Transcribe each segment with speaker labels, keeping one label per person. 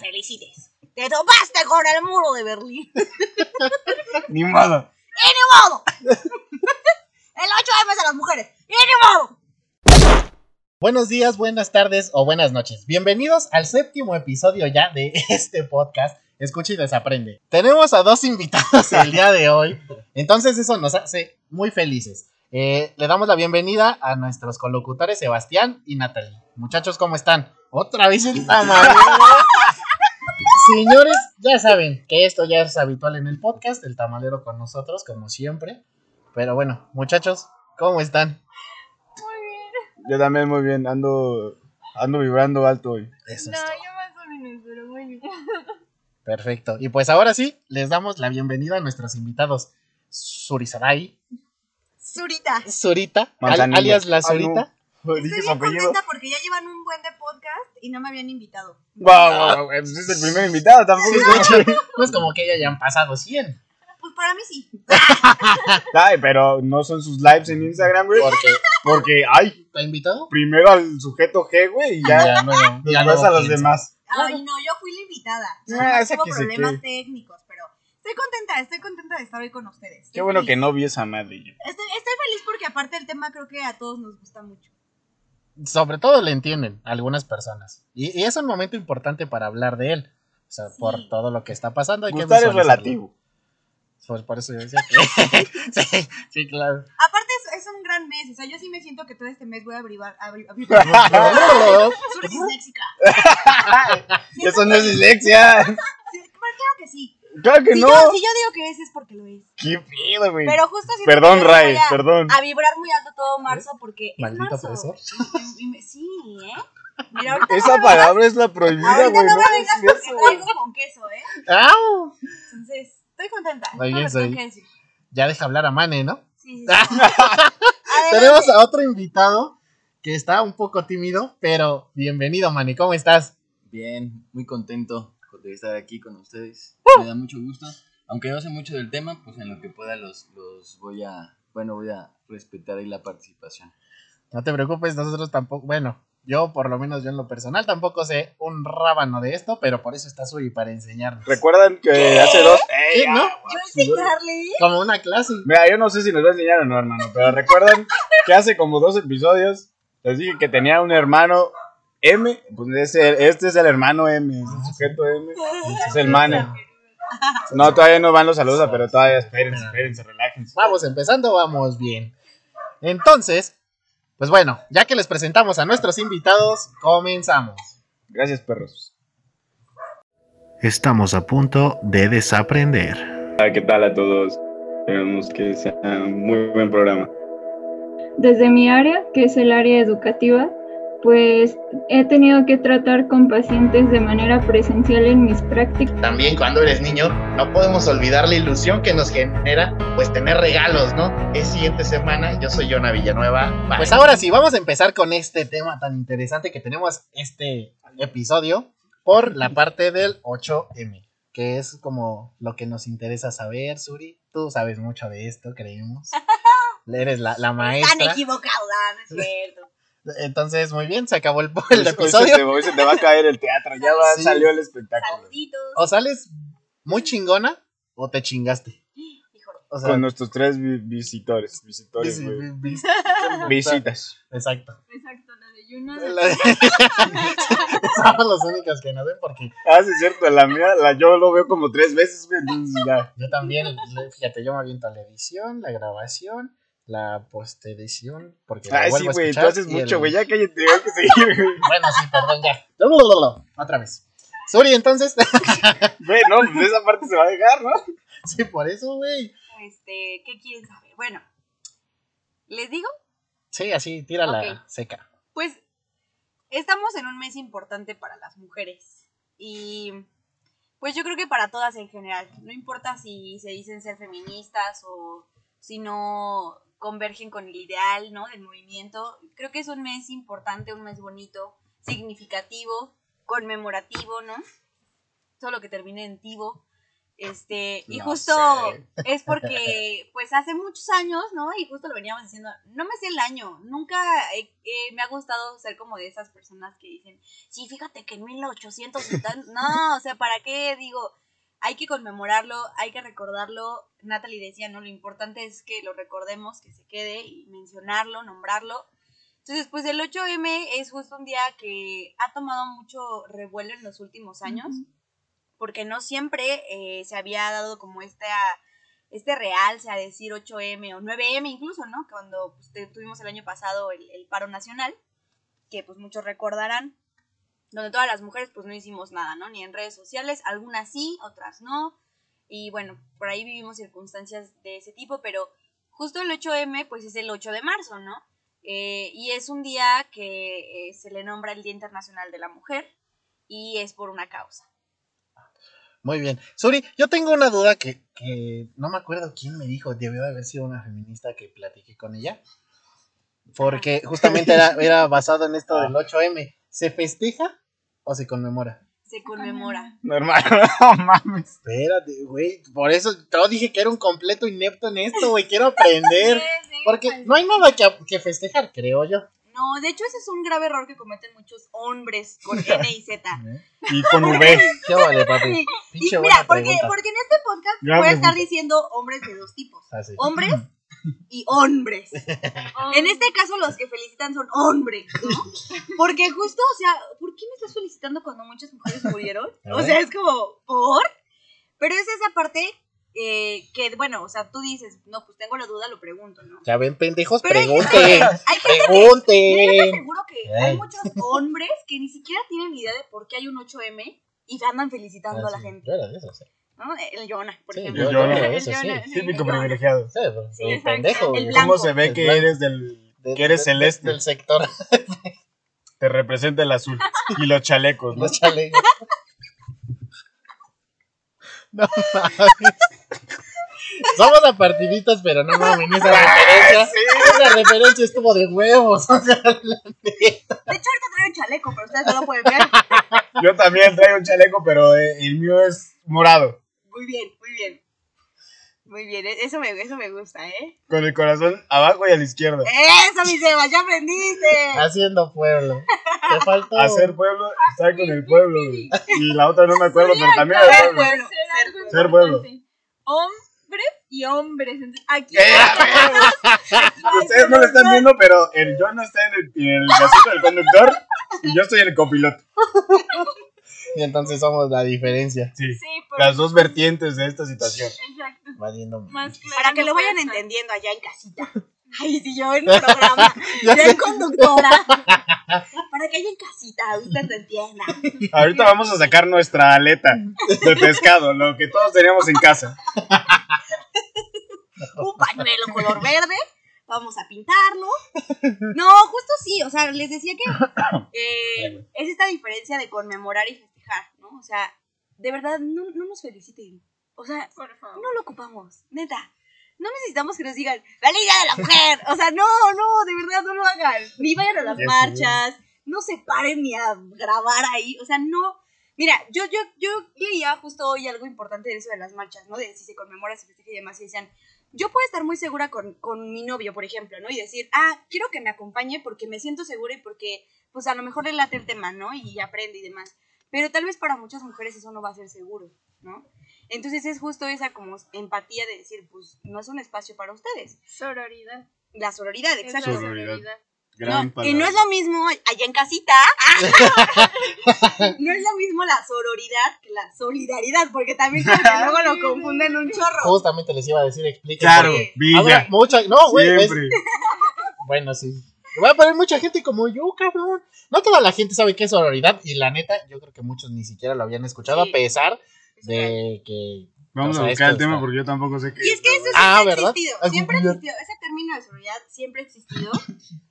Speaker 1: felicites. Te topaste con el muro de Berlín.
Speaker 2: Ni modo.
Speaker 1: ¡Y ni modo! El 8M es de las mujeres. ¡Y ni modo!
Speaker 3: Buenos días, buenas tardes o buenas noches. Bienvenidos al séptimo episodio ya de este podcast. Escucha y desaprende. Tenemos a dos invitados el día de hoy, entonces eso nos hace muy felices. Eh, le damos la bienvenida a nuestros colocutores Sebastián y Natalie. Muchachos, ¿cómo están? Otra vez el tamalero. Señores, ya saben que esto ya es habitual en el podcast, el tamalero con nosotros, como siempre. Pero bueno, muchachos, ¿cómo están?
Speaker 2: Yo también muy bien, ando ando vibrando alto hoy.
Speaker 3: Eso
Speaker 4: No,
Speaker 3: es todo.
Speaker 4: yo más o menos, pero muy bien.
Speaker 3: Perfecto. Y pues ahora sí, les damos la bienvenida a nuestros invitados. Surisaray,
Speaker 1: Zurita.
Speaker 3: Zurita, al- alias la
Speaker 2: Ay, no.
Speaker 3: Zurita.
Speaker 1: Estoy
Speaker 2: Dije
Speaker 1: bien
Speaker 2: apellido.
Speaker 1: contenta porque ya llevan un buen de podcast y no me habían invitado.
Speaker 2: Wow, wow, wow, es el primer invitado, tampoco es como-
Speaker 3: no es como que ya hayan pasado 100.
Speaker 1: Pues para mí sí.
Speaker 2: Ay, pero no son sus lives en Instagram, güey.
Speaker 3: Porque
Speaker 2: Porque, ay,
Speaker 3: ¿te ha invitado?
Speaker 2: primero al sujeto G, güey, y ya,
Speaker 3: no, ya
Speaker 2: después
Speaker 3: luego
Speaker 2: a los
Speaker 3: piensa.
Speaker 2: demás.
Speaker 1: Ay, no, yo fui la invitada.
Speaker 2: Ah, que se
Speaker 1: problemas
Speaker 2: quede.
Speaker 1: técnicos, pero estoy contenta, estoy contenta de estar hoy con ustedes. Estoy
Speaker 2: Qué bueno que
Speaker 1: feliz.
Speaker 2: no vi esa madre. yo.
Speaker 1: Estoy, estoy feliz porque aparte el tema creo que a todos nos gusta mucho.
Speaker 3: Sobre todo le entienden algunas personas. Y, y es un momento importante para hablar de él. O sea,
Speaker 1: Sí.
Speaker 3: por todo lo que está pasando. Hay que
Speaker 2: Gustar es relativo.
Speaker 3: Por, por eso yo decía que... sí, sí, claro.
Speaker 1: Aparte es, es un gran mes, o sea, yo sí me siento que todo este mes voy a abrivar, abrir, abrir, Soy disléxica.
Speaker 2: Eso no es dislexia.
Speaker 1: Sí, bueno, claro que sí.
Speaker 2: Claro que
Speaker 1: Si,
Speaker 2: no.
Speaker 1: yo, si yo digo que es, es porque lo es.
Speaker 2: Qué pedo, güey.
Speaker 1: Pero justo siento
Speaker 2: Perdón, Ray,
Speaker 1: a,
Speaker 2: perdón.
Speaker 1: a vibrar muy alto todo marzo porque
Speaker 3: Maldito
Speaker 1: es marzo.
Speaker 3: opresor.
Speaker 1: Y- y me- sí, ¿eh? Mira, ahorita
Speaker 2: Esa
Speaker 1: no
Speaker 2: palabra es la prohibida, güey.
Speaker 1: ahorita no
Speaker 2: No
Speaker 1: me vengas porque traigo con queso, ¿eh?
Speaker 3: ¡Au!
Speaker 1: Entonces, estoy contenta.
Speaker 3: Muy bien,
Speaker 1: lo que tengo
Speaker 3: soy-
Speaker 1: que decir.
Speaker 3: Ya deja hablar a Mane, ¿no?
Speaker 1: Sí, sí, sí.
Speaker 3: Tenemos a otro invitado que está un poco tímido, pero bienvenido, Manny. ¿Cómo estás?
Speaker 5: Bien, muy contento de estar aquí con ustedes.
Speaker 3: ¡Uh!
Speaker 5: Me da mucho gusto. Aunque no sé mucho del tema, pues en lo que pueda los, los voy a, bueno, voy a respetar ahí la participación.
Speaker 3: No te preocupes, nosotros tampoco. Bueno, yo, por lo menos yo en lo personal, tampoco sé un rábano de esto, pero por eso está Suri para enseñarnos.
Speaker 2: ¿Recuerdan que hace dos? ¡Ey,
Speaker 3: ¿Qué, no?
Speaker 1: Yo enseñarle.
Speaker 3: Como una clase.
Speaker 2: Mira, yo no sé si nos va a enseñar o no, hermano, pero recuerdan que hace como dos episodios les dije que tenía un hermano M, pues ese- este es el hermano M, es el sujeto M, este es el mane. No, todavía no van los saludos, pero todavía espérense, espérense, relájense.
Speaker 3: Vamos empezando, vamos bien. Entonces, pues bueno, ya que les presentamos a nuestros invitados, comenzamos.
Speaker 2: Gracias, perros.
Speaker 6: Estamos a punto de desaprender.
Speaker 7: Hola, ¿qué tal a todos? Esperamos que sea un muy buen programa.
Speaker 4: Desde mi área, que es el área educativa, pues he tenido que tratar con pacientes de manera presencial en mis prácticas.
Speaker 3: También cuando eres niño, no podemos olvidar la ilusión que nos genera, pues tener regalos, ¿no? Es siguiente semana, yo soy Jonah Villanueva. Pues ahora sí, vamos a empezar con este tema tan interesante que tenemos este episodio por la parte del 8M, que es como lo que nos interesa saber, Suri. Tú sabes mucho de esto, creemos. Eres la, la
Speaker 1: Están
Speaker 3: maestra.
Speaker 1: equivocados, ah, no es cierto.
Speaker 3: Entonces, muy bien, se acabó el, el
Speaker 2: te,
Speaker 3: episodio.
Speaker 2: hoy se te va a caer el teatro, ya va,
Speaker 3: Sí.
Speaker 2: salió el espectáculo.
Speaker 1: Saluditos.
Speaker 3: O sales muy chingona o te chingaste.
Speaker 1: Híjole.
Speaker 3: O sea,
Speaker 2: Con nuestros tres vi- visitores, visitores, Visitas.
Speaker 3: Exacto.
Speaker 4: Exacto, la de Yuna.
Speaker 3: Somos los únicos que nos ven porque
Speaker 2: Ah, sí, es cierto, la mía, la yo lo veo como tres veces,
Speaker 3: yo también, fíjate, yo me aviento la edición, la grabación, la postedición, porque
Speaker 2: Ay, sí, güey, tú haces
Speaker 3: el-
Speaker 2: mucho, güey, ya cállate, hay que seguir, güey.
Speaker 3: Bueno, sí, perdón, ya. Otra vez. Suri, entonces.
Speaker 2: Güey, no, pues esa parte se va a dejar, ¿no?
Speaker 3: sí, por eso, güey.
Speaker 1: Este, ¿qué quieren saber? Bueno, ¿les digo?
Speaker 3: Sí, así, tírala
Speaker 1: Ok.
Speaker 3: seca.
Speaker 1: Pues estamos en un mes importante para las mujeres y pues yo creo que para todas en general, no importa si se dicen ser feministas o si no convergen con el ideal, ¿no? Del movimiento, creo que es un mes importante, un mes bonito, significativo, conmemorativo, ¿no? Todo lo que termine en tivo. Este, y justo
Speaker 3: sé.
Speaker 1: es porque, pues hace muchos años, ¿no? Y justo lo veníamos diciendo, no me sé el año, nunca eh, eh, me ha gustado ser como de esas personas que dicen, sí, fíjate que en 1800 y tal, no, o sea, ¿para qué? Digo, hay que conmemorarlo, hay que recordarlo. Natalie decía, no, lo importante es que lo recordemos, que se quede y mencionarlo, nombrarlo. Entonces, pues el 8M es justo un día que ha tomado mucho revuelo en los últimos años, porque no siempre eh, se había dado como esta, este realce a decir 8M o 9M incluso, ¿no? Cuando pues, tuvimos el año pasado el, el paro nacional, que pues muchos recordarán, donde todas las mujeres pues no hicimos nada, ¿no? Ni en redes sociales, algunas sí, otras no, y bueno, por ahí vivimos circunstancias de ese tipo, pero justo el 8M pues es el 8 de marzo, ¿no? Eh, y es un día que eh, se le nombra el Día Internacional de la Mujer y es por una causa.
Speaker 3: Muy bien. Suri, yo tengo una duda que, que no me acuerdo quién me dijo, debió de haber sido una feminista que platiqué con ella. Porque justamente era, era basado en esto del 8M. ¿Se festeja o se conmemora?
Speaker 1: Se conmemora.
Speaker 2: Normal, no mames.
Speaker 3: Espérate, güey. Por eso yo dije que era un completo inepto en esto, güey. Quiero aprender. Porque no hay nada que, que festejar, creo yo.
Speaker 1: No, de hecho ese es un grave error que cometen muchos hombres con N y Z.
Speaker 2: Y con V.
Speaker 3: ¿Qué vale, papi?
Speaker 1: Y mira, porque, porque en este podcast voy a estar diciendo hombres de dos tipos.
Speaker 3: Ah, sí.
Speaker 1: Hombres y hombres. En este caso los que felicitan son hombres, ¿no? Porque justo, o sea, ¿por qué me estás felicitando cuando muchas mujeres murieron? O sea, es como, ¿por? Pero es esa parte eh, que, bueno, o sea, tú dices, no, pues tengo la duda, lo pregunto, ¿no?
Speaker 3: Ya ven, pendejos,
Speaker 1: Pero hay
Speaker 3: pregunten.
Speaker 1: Hay gente Mira, yo te
Speaker 3: Pregunten.
Speaker 1: aseguro que hay
Speaker 3: Ay.
Speaker 1: muchos hombres que ni siquiera tienen idea de por qué hay un 8M y andan felicitando a la
Speaker 3: Ah, sí,
Speaker 1: gente.
Speaker 3: yo de esos, sí.
Speaker 1: ¿No? El Jonah, por
Speaker 3: Sí,
Speaker 1: ejemplo.
Speaker 3: era
Speaker 2: no.
Speaker 3: de esos, sí.
Speaker 1: Jonah,
Speaker 2: Típico
Speaker 1: el Jonah.
Speaker 2: privilegiado.
Speaker 3: Sí, pues,
Speaker 1: Sí,
Speaker 3: el pendejo.
Speaker 1: El.
Speaker 2: ¿Cómo se ve
Speaker 3: El
Speaker 2: que
Speaker 3: blanco.
Speaker 2: eres del.
Speaker 3: De-
Speaker 2: que eres
Speaker 3: de-
Speaker 2: celeste?
Speaker 3: Del sector.
Speaker 2: Te representa el azul. Y los chalecos, ¿no?
Speaker 3: Los chalecos. No mames. Somos apartiditos, pero no mames, esa referencia. Esa referencia estuvo de huevos. O sea, la neta.
Speaker 1: De hecho, ahorita traigo un chaleco, pero ustedes no lo pueden ver.
Speaker 2: Yo también traigo un chaleco, pero eh, el mío es morado.
Speaker 1: Muy bien, muy bien. Muy bien, e- eso me, eso me gusta, ¿eh?
Speaker 2: Con el corazón abajo y a la izquierda.
Speaker 1: ¡Eso, mi Sebas! ¡Ya aprendiste!
Speaker 3: Haciendo pueblo. Te faltó.
Speaker 2: Hacer pueblo, estar con el pueblo. güey. Y la otra no me acuerdo, pero también
Speaker 1: Ser
Speaker 2: pueblo.
Speaker 1: pueblo.
Speaker 8: Ser
Speaker 1: Ser
Speaker 8: algo
Speaker 2: Ser pueblo.
Speaker 8: Hombres y hombres. Entonces, Aquí.
Speaker 2: Ustedes no lo están viendo, pero el John no está en el, en el asiento del conductor y yo estoy en el copiloto.
Speaker 3: Y entonces somos la diferencia.
Speaker 2: Sí.
Speaker 8: Sí,
Speaker 2: Las dos vertientes de esta situación.
Speaker 8: Exacto.
Speaker 3: Valiendo.
Speaker 8: Más claro
Speaker 1: Para que lo vayan entendiendo allá en casita. Ay, si yo en programa,
Speaker 3: Ya
Speaker 1: yo en conductora. Para que allá en casita usted lo entienda.
Speaker 2: Ahorita vamos a sacar nuestra aleta de pescado, lo que todos teníamos en casa.
Speaker 1: un pañuelo color verde, vamos a pintarlo. No, justo sí, o sea, les decía que eh, es esta diferencia de conmemorar y festejar, ¿no? O sea, de verdad, no, no nos feliciten. O sea,
Speaker 8: Por favor.
Speaker 1: no lo ocupamos, neta. No necesitamos que nos digan, ¡Feliz Día de la Mujer! O sea, no, no, de verdad, no lo hagan. Ni vayan a las marchas, no se paren ni a grabar ahí. O sea, no. Mira, yo, yo, yo leía justo hoy algo importante de eso de las marchas, ¿no? De si se conmemora, se festeja y demás. Y decían, yo puedo estar muy segura con, con mi novio, por ejemplo, ¿no? Y decir, ah, quiero que me acompañe porque me siento segura y porque, pues a lo mejor le late el tema, ¿no? Y aprende y demás. Pero tal vez para muchas mujeres eso no va a ser seguro, ¿no? Entonces es justo esa como empatía de decir, pues no es un espacio para ustedes.
Speaker 8: Sororidad.
Speaker 1: La sororidad, exacto.
Speaker 8: la
Speaker 2: Sororidad.
Speaker 1: No, y no es lo mismo allá en casita. no es lo mismo la sororidad que la solidaridad, porque también como que luego lo confunden un chorro.
Speaker 3: Justamente les iba a decir, expliquen.
Speaker 2: Claro, Villa.
Speaker 3: mucha. No, güey. Bueno, sí. Va a poner mucha gente como yo, cabrón. No toda la gente sabe qué es sororidad. Y la neta, yo creo que muchos ni siquiera lo habían escuchado,
Speaker 1: Sí.
Speaker 3: a pesar de que.
Speaker 2: Vamos
Speaker 3: o sea,
Speaker 2: a buscar el tema
Speaker 3: está-
Speaker 2: porque yo tampoco sé qué
Speaker 1: Y es que eso siempre
Speaker 3: Ah,
Speaker 1: ha
Speaker 3: ¿verdad?
Speaker 1: existido, siempre ha existido. Ese término de sororidad siempre ha existido,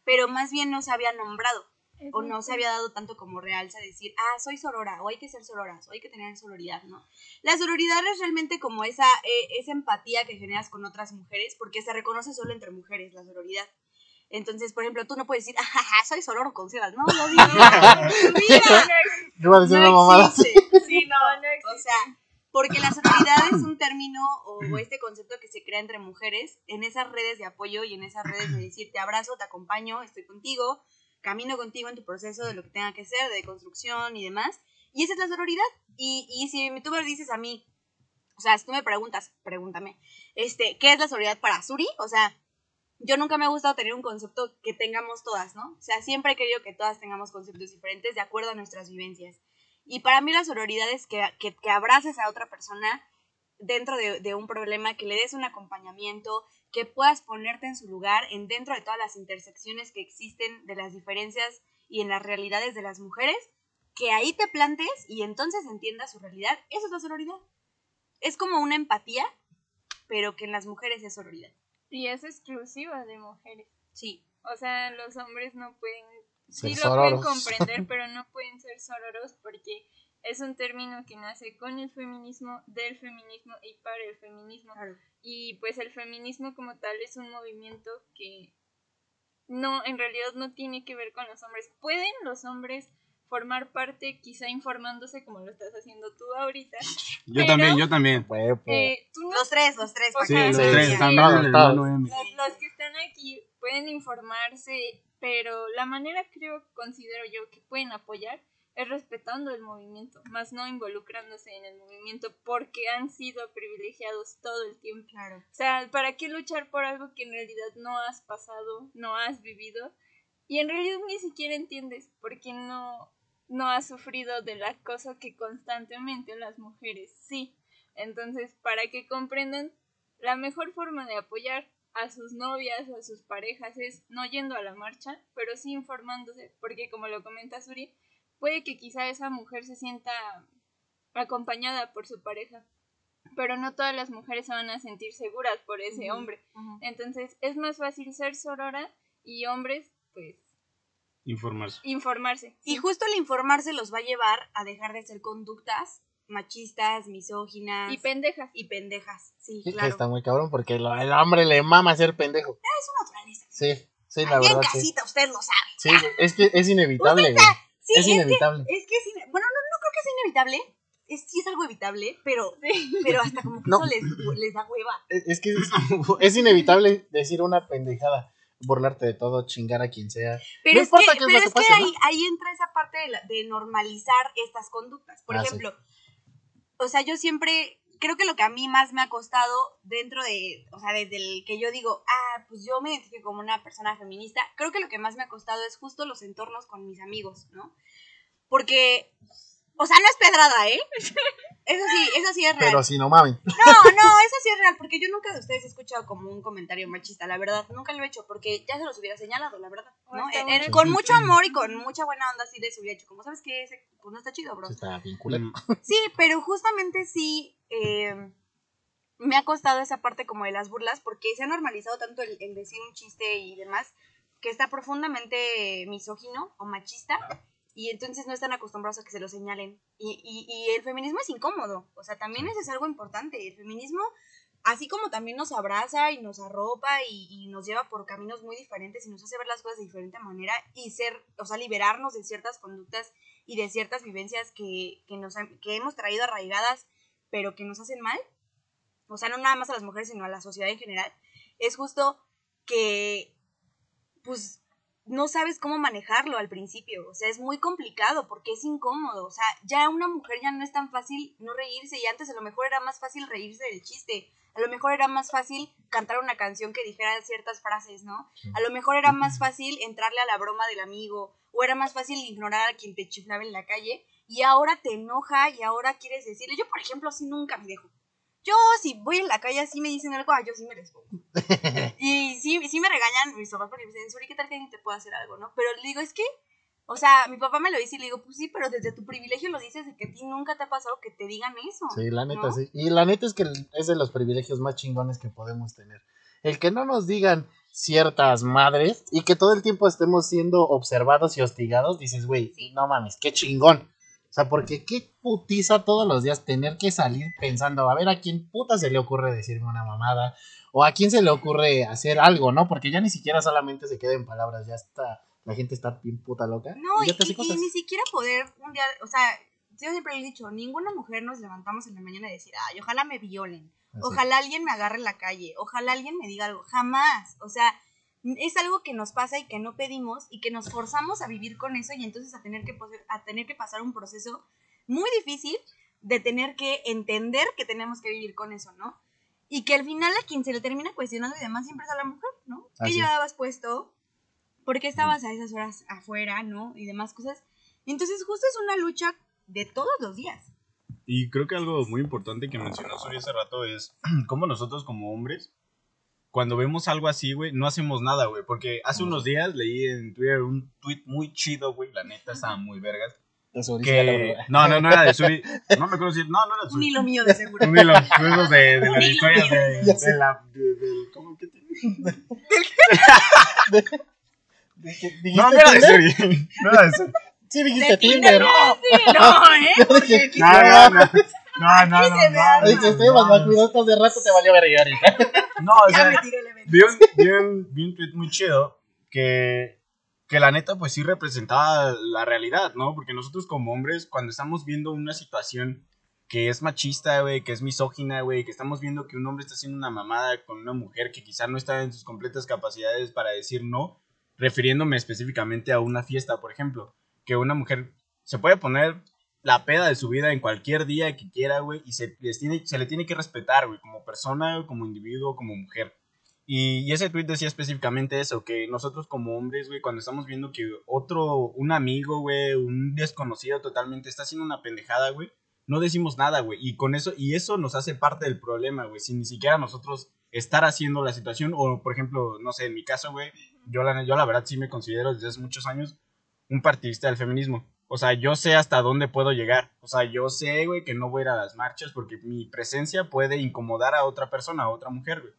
Speaker 1: pero más bien no se había nombrado. o no se había dado tanto como realza decir, ah, soy sorora, o hay que ser sororas, o hay que tener sororidad, ¿no? La sororidad es realmente como esa, eh, esa empatía que generas con otras mujeres, porque se reconoce solo entre mujeres la sororidad. Entonces, por ejemplo, tú no puedes decir, ah, ja, ja, soy sororo con Sebas, no, no digas, mira,
Speaker 3: Yo iba a decir una
Speaker 1: no
Speaker 3: mamada.
Speaker 1: existe.
Speaker 8: Sí, no, no
Speaker 1: O sea, Porque la sororidad es un término o este concepto que se crea entre mujeres en esas redes de apoyo y en esas redes de decir te abrazo, te acompaño, estoy contigo, camino contigo en tu proceso de lo que tenga que ser, de construcción y demás. Y esa es la sororidad. Y, y si tú me dices a mí, o sea, si tú me preguntas, pregúntame, este, ¿qué es la sororidad para Suri? O sea, yo nunca me ha gustado tener un concepto que tengamos todas, ¿no? O sea, siempre he querido que todas tengamos conceptos diferentes de acuerdo a nuestras vivencias. Y para mí la sororidad es que, que, que abraces a otra persona dentro de, un problema, que le des un acompañamiento, que puedas ponerte en su lugar en dentro de todas las intersecciones que existen de las diferencias y en las realidades de las mujeres, que ahí te plantes y entonces entiendas su realidad. Eso es la sororidad. Es como una empatía, pero que en las mujeres es sororidad.
Speaker 8: Y es exclusiva de mujeres.
Speaker 1: Sí.
Speaker 8: O sea, los hombres no pueden,
Speaker 3: Ser
Speaker 8: sí lo
Speaker 3: sororos.
Speaker 8: pueden comprender, pero no pueden ser sororos porque es un término que nace con el feminismo, del feminismo y para el feminismo.
Speaker 1: Claro.
Speaker 8: Y pues el feminismo como tal es un movimiento que no, en realidad no tiene que ver con los hombres. Pueden los hombres formar parte, quizá informándose como lo estás haciendo tú ahorita.
Speaker 2: Yo
Speaker 8: Pero-
Speaker 2: también, yo también.
Speaker 8: Eh, tú no
Speaker 1: Los tres, los tres.
Speaker 2: Sí, tres están
Speaker 8: los, los que están aquí pueden informarse, pero la manera creo, considero yo, que pueden apoyar es respetando el movimiento, más no involucrándose en el movimiento porque han sido privilegiados todo el tiempo.
Speaker 1: Claro.
Speaker 8: O sea, ¿para qué luchar por algo que en realidad no has pasado, no has vivido? Y en realidad ni siquiera entiendes porque no, no has sufrido del acoso que constantemente las mujeres sí. Entonces, para que comprendan, la mejor forma de apoyar a sus novias, a sus parejas, es no yendo a la marcha, pero sí informándose, porque como lo comenta Suri, puede que quizá esa mujer se sienta acompañada por su pareja, pero no todas las mujeres se van a sentir seguras por ese hombre. Entonces es más fácil ser sorora y hombres, pues,
Speaker 2: Informarse.
Speaker 8: informarse.
Speaker 1: Y justo el informarse los va a llevar a dejar de ser conductas machistas, misóginas
Speaker 8: Y pendejas.
Speaker 1: y pendejas. Sí,
Speaker 3: sí que
Speaker 1: claro.
Speaker 3: está muy cabrón porque lo- el hombre le mama ser pendejo.
Speaker 1: Es su naturaleza.
Speaker 3: Sí, sí, la
Speaker 1: en
Speaker 3: verdad, sí.
Speaker 1: casita, usted lo sabe.
Speaker 3: Sí, es que es inevitable.
Speaker 1: Sí,
Speaker 3: Es inevitable.
Speaker 1: Es que es bueno, no, no creo que sea inevitable. Es, sí es algo evitable, pero, pero hasta como que
Speaker 3: No.
Speaker 1: eso les, les da hueva.
Speaker 3: Es, es que es, es inevitable decir una pendejada, burlarte de todo, chingar a quien sea.
Speaker 1: Pero
Speaker 3: No
Speaker 1: es
Speaker 3: importa
Speaker 1: que,
Speaker 3: qué es
Speaker 1: pero
Speaker 3: lo que
Speaker 1: es que
Speaker 3: pase,
Speaker 1: ahí,
Speaker 3: ¿no?
Speaker 1: ahí entra esa parte de, la- de normalizar estas conductas. Por
Speaker 3: Ah, sí.
Speaker 1: ejemplo, o sea, yo siempre, creo que lo que a mí más me ha costado dentro de, o sea, desde el que yo digo, ah, pues yo me identifico como una persona feminista, creo que lo que más me ha costado es justo los entornos con mis amigos, ¿no? Porque, o sea, no es pedrada, ¿eh? Eso sí, eso sí es real.
Speaker 3: Pero si no mamen.
Speaker 1: No, no, eso sí es real, porque yo nunca de ustedes he escuchado como un comentario machista, la verdad, nunca lo he hecho, porque ya se los hubiera señalado, la verdad, ¿no? En-
Speaker 8: mucho.
Speaker 1: con mucho amor y con mucha buena onda sí les hubiera hecho, como sabes que ese, pues no está chido, bro.
Speaker 3: Sí, Está bien culero.
Speaker 2: Mm,
Speaker 1: Sí, pero justamente sí eh, me ha costado esa parte como de las burlas, porque se ha normalizado tanto el, el decir un chiste y demás, que está profundamente misógino o machista, y entonces no están acostumbrados a que se lo señalen. Y, y, y el feminismo es incómodo, o sea, también eso es algo importante. El feminismo, así como también nos abraza y nos arropa y, y nos lleva por caminos muy diferentes y nos hace ver las cosas de diferente manera y ser, o sea, liberarnos de ciertas conductas y de ciertas vivencias que, que, nos, que hemos traído arraigadas, pero que nos hacen mal, o sea, no nada más a las mujeres, sino a la sociedad en general, es justo que, pues, no sabes cómo manejarlo al principio, o sea, es muy complicado porque es incómodo, o sea, ya una mujer ya no es tan fácil no reírse y antes a lo mejor era más fácil reírse del chiste, a lo mejor era más fácil cantar una canción que dijera ciertas frases, ¿no? A lo mejor era más fácil entrarle a la broma del amigo o era más fácil ignorar a quien te chiflaba en la calle y ahora te enoja y ahora quieres decirle, yo por ejemplo así nunca me dejo. Yo si voy en la calle así me dicen algo, ah, yo sí me les pongo. y sí, sí me regañan mis papás porque me dicen, Suri, ¿qué tal que alguien te pueda hacer algo, no? Pero le digo, es que, o sea, mi papá me lo dice y le digo, pues sí, pero desde tu privilegio lo dices de que a ti nunca te ha pasado que te digan eso.
Speaker 3: Sí, la neta,
Speaker 1: ¿no?
Speaker 3: sí. Y la neta es que es de los privilegios más chingones que podemos tener. El que no nos digan ciertas madres y que todo el tiempo estemos siendo observados y hostigados, dices, güey,
Speaker 1: Sí.
Speaker 3: no mames, qué chingón. O sea, porque qué putiza todos los días tener que salir pensando, a ver a quién puta se le ocurre decirme una mamada o a quién se le ocurre hacer algo, ¿no? Porque ya ni siquiera solamente se queda en palabras, ya está, la gente está bien puta loca.
Speaker 1: No,
Speaker 3: y
Speaker 1: ni siquiera poder un día, o sea, yo siempre le he dicho, ninguna mujer nos levantamos en la mañana y decir, ay, ojalá me violen,
Speaker 3: Así.
Speaker 1: ojalá alguien me agarre en la calle, ojalá alguien me diga algo, jamás, o sea, es algo que nos pasa y que no pedimos y que nos forzamos a vivir con eso y entonces a tener que, a tener que pasar un proceso muy difícil de tener que entender que tenemos que vivir con eso, ¿no? Y que al final a quien se le termina cuestionando y demás siempre es a la mujer, ¿no? ¿Qué llevabas puesto? ¿Por qué estabas a esas horas afuera, no? Y demás cosas. Entonces justo es una lucha de todos los días.
Speaker 2: Y creo que algo muy importante que mencionó Suri hace rato es cómo nosotros como hombres, cuando vemos algo así, güey, no hacemos nada, güey. Porque hace unos días leí en Twitter un tweet muy chido, güey, la neta estaba muy vergas. Que... No, no, no era de Suri. No me acuerdo si... No, no era de
Speaker 1: Un
Speaker 2: Suri.
Speaker 1: hilo mío de seguro.
Speaker 2: Un hilo. De, de las
Speaker 1: Un hilo
Speaker 2: historias de, la... de- del- ¿Cómo que tiene?
Speaker 3: Dijiste
Speaker 2: No, no era de. Suri. No era de Suri.
Speaker 3: Sí, dijiste
Speaker 1: De
Speaker 3: Tinder.
Speaker 1: Tinder, no, ¿eh?
Speaker 2: No, no, no. No, no, no.
Speaker 3: Dice Esteban,
Speaker 2: no,
Speaker 3: me cuidaste hace rato, te valió verga ahorita.
Speaker 2: No, o sea, vi un, vi un, vi un tweet muy chido que, que la neta pues sí representaba la realidad, ¿no? Porque nosotros como hombres cuando estamos viendo una situación que es machista, güey, que es misógina, güey, que estamos viendo que un hombre está haciendo una mamada con una mujer que quizá no está en sus completas capacidades para decir no, refiriéndome específicamente a una fiesta, por ejemplo, que una mujer se puede poner la peda de su vida en cualquier día que quiera, güey, y se, les le tiene que respetar, güey, como persona, como individuo, como mujer. Y, y ese tweet decía específicamente eso, que nosotros como hombres, güey, cuando estamos viendo que otro, un amigo, güey, un desconocido totalmente está haciendo una pendejada, güey, no decimos nada, güey. Y con eso, y eso nos hace parte del problema, güey, sin ni siquiera nosotros estar haciendo la situación, o por ejemplo, no sé, en mi caso, güey, yo la, yo la verdad sí me considero desde hace muchos años un partidista del feminismo. O sea, yo sé hasta dónde puedo llegar. O sea, yo sé, güey, que no voy a ir a las marchas porque mi presencia puede incomodar a otra persona, a otra mujer, güey.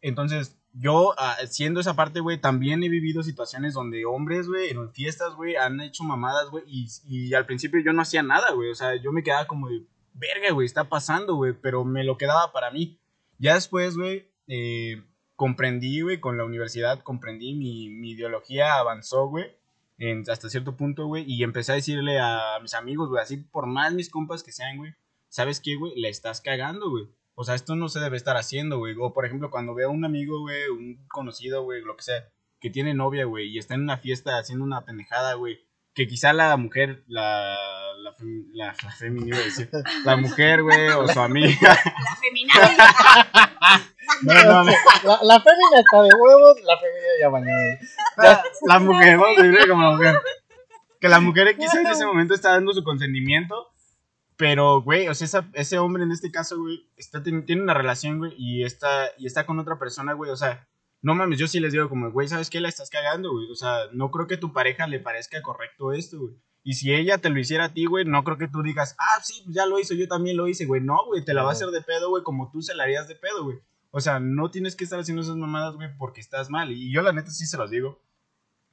Speaker 2: Entonces, yo, ah, siendo esa parte, güey, también he vivido situaciones donde hombres, güey, en fiestas, güey, han hecho mamadas, güey, y, y al principio yo no hacía nada, güey. O sea, yo me quedaba como de, verga, güey, está pasando, güey, pero me lo quedaba para mí. Ya después, güey, eh, comprendí, güey, con la universidad, comprendí, mi, mi ideología avanzó, güey, hasta cierto punto, güey, y empecé a decirle a mis amigos, güey, así por más mis compas que sean, güey, ¿sabes qué, güey? Le estás cagando, güey. O sea, esto no se debe estar haciendo, güey. O, por ejemplo, cuando veo a un amigo, güey, un conocido, güey, lo que sea, que tiene novia, güey, y está en una fiesta haciendo una pendejada, güey, que quizá la mujer, la, la, fem- la, la la mujer, güey, o su amiga.
Speaker 1: La feminazi.
Speaker 2: No, no, no.
Speaker 3: La, la fémina está de huevos, la fémina ya bañó. güey.
Speaker 2: La, la mujer, vamos a decirle como la mujer. Que la mujer quizá en ese momento está dando su consentimiento, pero, güey, o sea, esa- ese hombre en este caso, güey, está, tiene una relación, güey, y está, y está con otra persona, güey, o sea, no mames, yo sí les digo como, güey, ¿sabes qué? La estás cagando, güey, o sea, no creo que a tu pareja le parezca correcto esto, güey. Y si ella te lo hiciera a ti, güey, no creo que tú digas, ah, sí, ya lo hizo, yo también lo hice, güey. No, güey, te la va a hacer de pedo, güey, como tú se la harías de pedo, güey. O sea, no tienes que estar haciendo esas mamadas, güey, porque estás mal. Y yo, la neta, sí se los digo.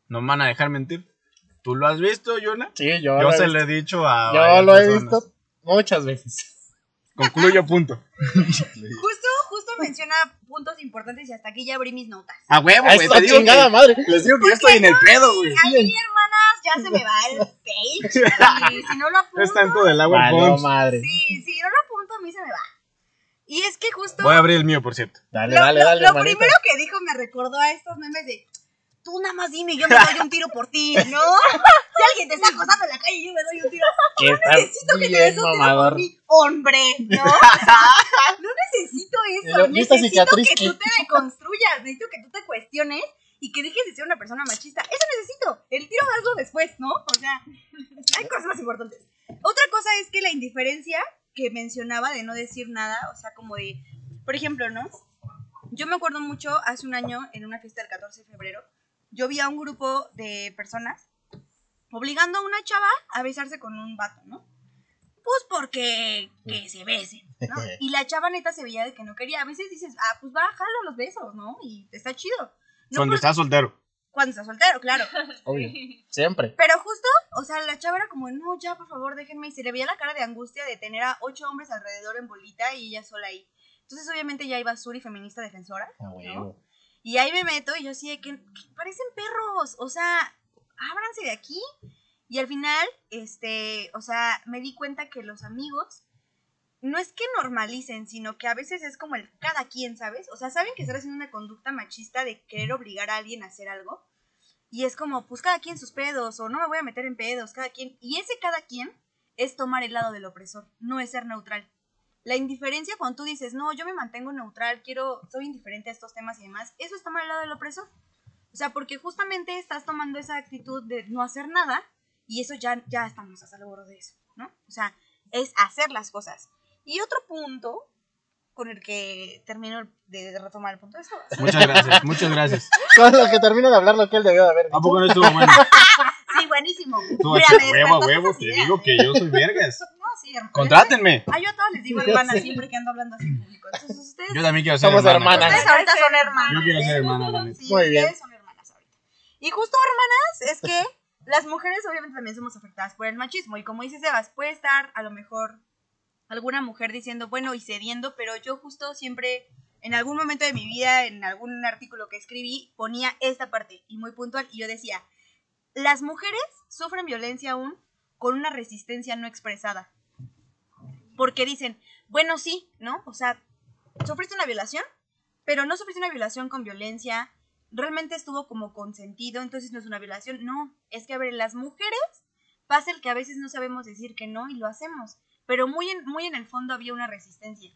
Speaker 2: No me van a dejar mentir. ¿Tú lo has visto, Yona?
Speaker 3: Sí, yo,
Speaker 2: Yo
Speaker 3: lo he
Speaker 2: se lo he dicho a.
Speaker 3: Yo lo he
Speaker 2: personas.
Speaker 3: visto muchas veces.
Speaker 2: Concluyo, punto.
Speaker 1: Justo, justo menciona puntos importantes y hasta aquí ya abrí mis notas.
Speaker 2: A huevo,
Speaker 3: A esta chingada madre.
Speaker 2: Les digo que yo estoy en el pedo, güey.
Speaker 1: A mí, hermanas, ya se me va el page. Y si no lo apunto.
Speaker 2: Es tanto del agua Pons.
Speaker 3: madre.
Speaker 1: Sí, si no lo apunto, a mí se me va. Y es que justo.
Speaker 2: Voy a abrir el mío, por cierto.
Speaker 3: Dale,
Speaker 1: lo,
Speaker 3: dale,
Speaker 1: lo-
Speaker 3: dale,
Speaker 1: lo primero que dijo me recordó a estos memes de. Tú nada más dime, yo me doy un tiro por ti, ¿no? Si alguien te está acosando en la calle, yo me doy un tiro. No necesito que te des un tiro por mí, hombre, ¿no? O sea, no necesito eso.
Speaker 3: Pero, ¿y esta
Speaker 1: Necesito
Speaker 3: cicatriz
Speaker 1: que
Speaker 3: qué?
Speaker 1: tú te deconstruyas, necesito que tú te cuestiones y que dejes de ser una persona machista. Eso necesito. El tiro hazlo después, ¿no? O sea, hay cosas más importantes. Otra cosa es que la indiferencia que mencionaba de no decir nada, o sea, como de, por ejemplo, ¿no? Yo me acuerdo mucho hace un año en una fiesta del 14 de febrero, yo vi a un grupo de personas obligando a una chava a besarse con un vato, ¿no? Pues porque que se besen, ¿no? Y la chava neta se veía de que no quería. A veces dices, ah, pues va, jalo los besos, ¿no? Y está chido. No
Speaker 2: Cuando
Speaker 1: por-
Speaker 2: estás soltero.
Speaker 1: Cuando está soltero, claro.
Speaker 3: Obvio. Siempre.
Speaker 1: Pero justo, o sea, la chava era como, no, ya, por favor, déjenme. Y se le veía la cara de angustia de tener a ocho hombres alrededor en bolita y ella sola ahí. Entonces, obviamente, ya iba Suri, feminista defensora.
Speaker 3: A huevo.
Speaker 1: Y ahí me meto y yo sí de que, que parecen perros. O sea, ábranse de aquí. Y al final, este, o sea, me di cuenta que los amigos no es que normalicen, sino que a veces es como el cada quien, ¿sabes? O sea, saben que están haciendo una conducta machista de querer obligar a alguien a hacer algo. Y es como, pues cada quien sus pedos, o no me voy a meter en pedos, cada quien. Y ese cada quien es tomar el lado del opresor, no es ser neutral. La indiferencia cuando tú dices, no, yo me mantengo neutral, quiero, soy indiferente a estos temas y demás, eso es tomar el lado del opresor. O sea, porque justamente estás tomando esa actitud de no hacer nada y eso ya, ya estamos a salvo de eso, ¿no? O sea, es hacer las cosas. Y otro punto con el que termino de retomar el punto de eso.
Speaker 2: Muchas gracias, muchas gracias.
Speaker 3: Con lo que termino de hablar lo que él debió de haber
Speaker 2: ¿A
Speaker 3: dicho.
Speaker 2: poco no estuvo bueno?
Speaker 1: Sí, buenísimo.
Speaker 2: Tú, a huevo, a huevo, te
Speaker 1: ideas,
Speaker 2: digo que yo soy vergas.
Speaker 1: No, sí, hermano.
Speaker 2: Contrátenme.
Speaker 1: Ah, yo a todos les digo hermana siempre que ando hablando así en público. Entonces ustedes,
Speaker 2: Yo también quiero ser
Speaker 3: Somos
Speaker 2: hermana,
Speaker 3: hermanas.
Speaker 1: ustedes ahorita son hermanas.
Speaker 2: Yo quiero ser hermana, neta.
Speaker 1: Sí,
Speaker 3: Muy bien.
Speaker 1: ustedes son hermanas ahorita. Y justo hermanas es que las mujeres obviamente también somos afectadas por el machismo. Y como dice Sebas, puede estar a lo mejor alguna mujer diciendo, bueno, y cediendo, pero yo justo siempre, en algún momento de mi vida, en algún artículo que escribí, ponía esta parte, y muy puntual, y yo decía, las mujeres sufren violencia aún con una resistencia no expresada. Porque dicen, bueno, sí, ¿no? O sea, sufriste una violación, pero no sufriste una violación con violencia, realmente estuvo como consentido, entonces no es una violación. No, es que a ver, las mujeres pasa el que a veces no sabemos decir que no y lo hacemos, pero muy en, muy en el fondo había una resistencia.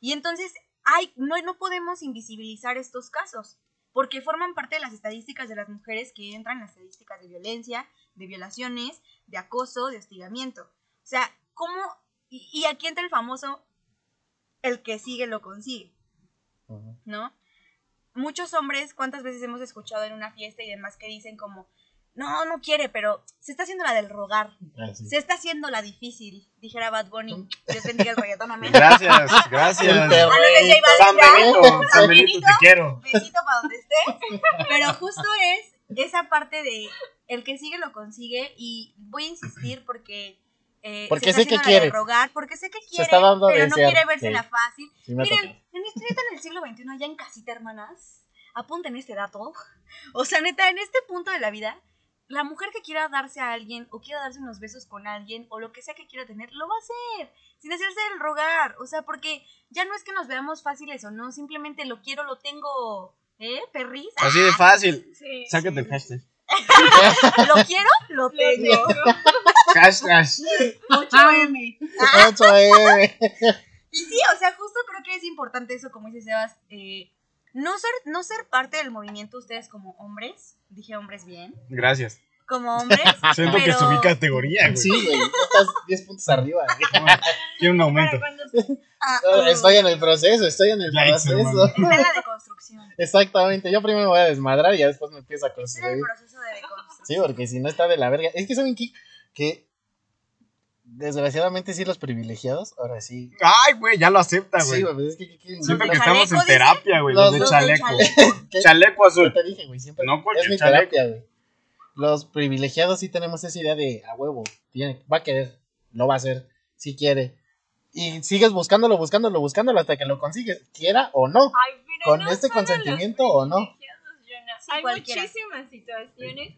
Speaker 1: Y entonces hay, no, no podemos invisibilizar estos casos, porque forman parte de las estadísticas de las mujeres que entran en las estadísticas de violencia, de violaciones, de acoso, de hostigamiento. O sea, ¿cómo? Y, y aquí entra el famoso, el que sigue lo consigue. ¿no? Muchos hombres, ¿cuántas veces hemos escuchado en una fiesta y demás que dicen como, no, no quiere, pero se está haciendo la del rogar,
Speaker 3: Ah, sí.
Speaker 1: se está haciendo la difícil, dijera Bad Bunny. Dios bendiga el reggaetón, amén.
Speaker 2: Gracias, gracias.
Speaker 1: Ah, que
Speaker 2: San Benito,
Speaker 1: San
Speaker 2: Benito, te quiero.
Speaker 1: besito para donde estés. Pero justo es esa parte de el que sigue lo consigue y voy a insistir porque... eh,
Speaker 3: Porque
Speaker 1: se está
Speaker 3: sé que
Speaker 1: haciendo la de
Speaker 3: quiere.
Speaker 1: rogar, porque sé que quiere,
Speaker 3: está dando a
Speaker 1: pero no quiere verse
Speaker 3: sí.
Speaker 1: la fácil.
Speaker 3: Sí
Speaker 1: Miren, en este, en el siglo XXI, ya en casita, hermanas, apunten este dato. O sea, neta, en este punto de la vida, la mujer que quiera darse a alguien, o quiera darse unos besos con alguien, o lo que sea que quiera tener, lo va a hacer, sin hacerse el rogar. O sea, porque ya no es que nos veamos fáciles o no, simplemente lo quiero, lo tengo, ¿eh, perris?
Speaker 2: Así de fácil.
Speaker 8: Sí.
Speaker 2: Sácate el hashtag.
Speaker 1: Lo quiero, lo tengo.
Speaker 2: Hashtag.
Speaker 1: 8M.
Speaker 3: Ocho, eh.
Speaker 1: Y sí, o sea, justo creo que es importante eso, como dice Sebas, eh, no, ser, no ser parte del movimiento ustedes como hombres, dije hombres bien,
Speaker 2: Gracias.
Speaker 1: como hombres,
Speaker 2: Siento que subí categoría, güey.
Speaker 3: Sí, güey. Estás 10 puntos arriba. güey.
Speaker 2: Quiero un aumento.
Speaker 8: cuando
Speaker 1: Ah,
Speaker 3: No,
Speaker 1: uh,
Speaker 3: Estoy en el proceso, estoy en el
Speaker 2: Yikes,
Speaker 3: proceso.
Speaker 2: hermano.
Speaker 1: está en la deconstrucción.
Speaker 3: Exactamente. Yo primero me voy a desmadrar y ya después me empiezo a
Speaker 1: Estoy en el
Speaker 3: construir.
Speaker 1: proceso de deconstrucción.
Speaker 3: Sí, porque si no está de la verga. Es que saben qué? que desgraciadamente sí los privilegiados, ahora sí.
Speaker 2: Ay, güey, ya lo acepta, güey.
Speaker 3: Sí, güey, es que.
Speaker 2: Siento que estamos
Speaker 1: chaleco,
Speaker 2: en terapia, güey.
Speaker 3: Los
Speaker 2: Los de chaleco.
Speaker 1: chaleco.
Speaker 3: ¿Qué?
Speaker 2: Chaleco
Speaker 3: Yo
Speaker 2: azul.
Speaker 3: te dije, güey, siempre
Speaker 2: No, cualquier
Speaker 3: es mi
Speaker 2: chaleco.
Speaker 3: terapia, güey. Los privilegiados sí tenemos esa idea de a huevo, tiene, va a querer, lo va a hacer, si quiere. Y sigues buscándolo, buscándolo, buscándolo hasta que lo consigues, quiera o no.
Speaker 8: Ay, pero
Speaker 3: ¿Con
Speaker 8: no
Speaker 3: este consentimiento o no?
Speaker 8: Hay
Speaker 1: cualquiera.
Speaker 8: muchísimas situaciones.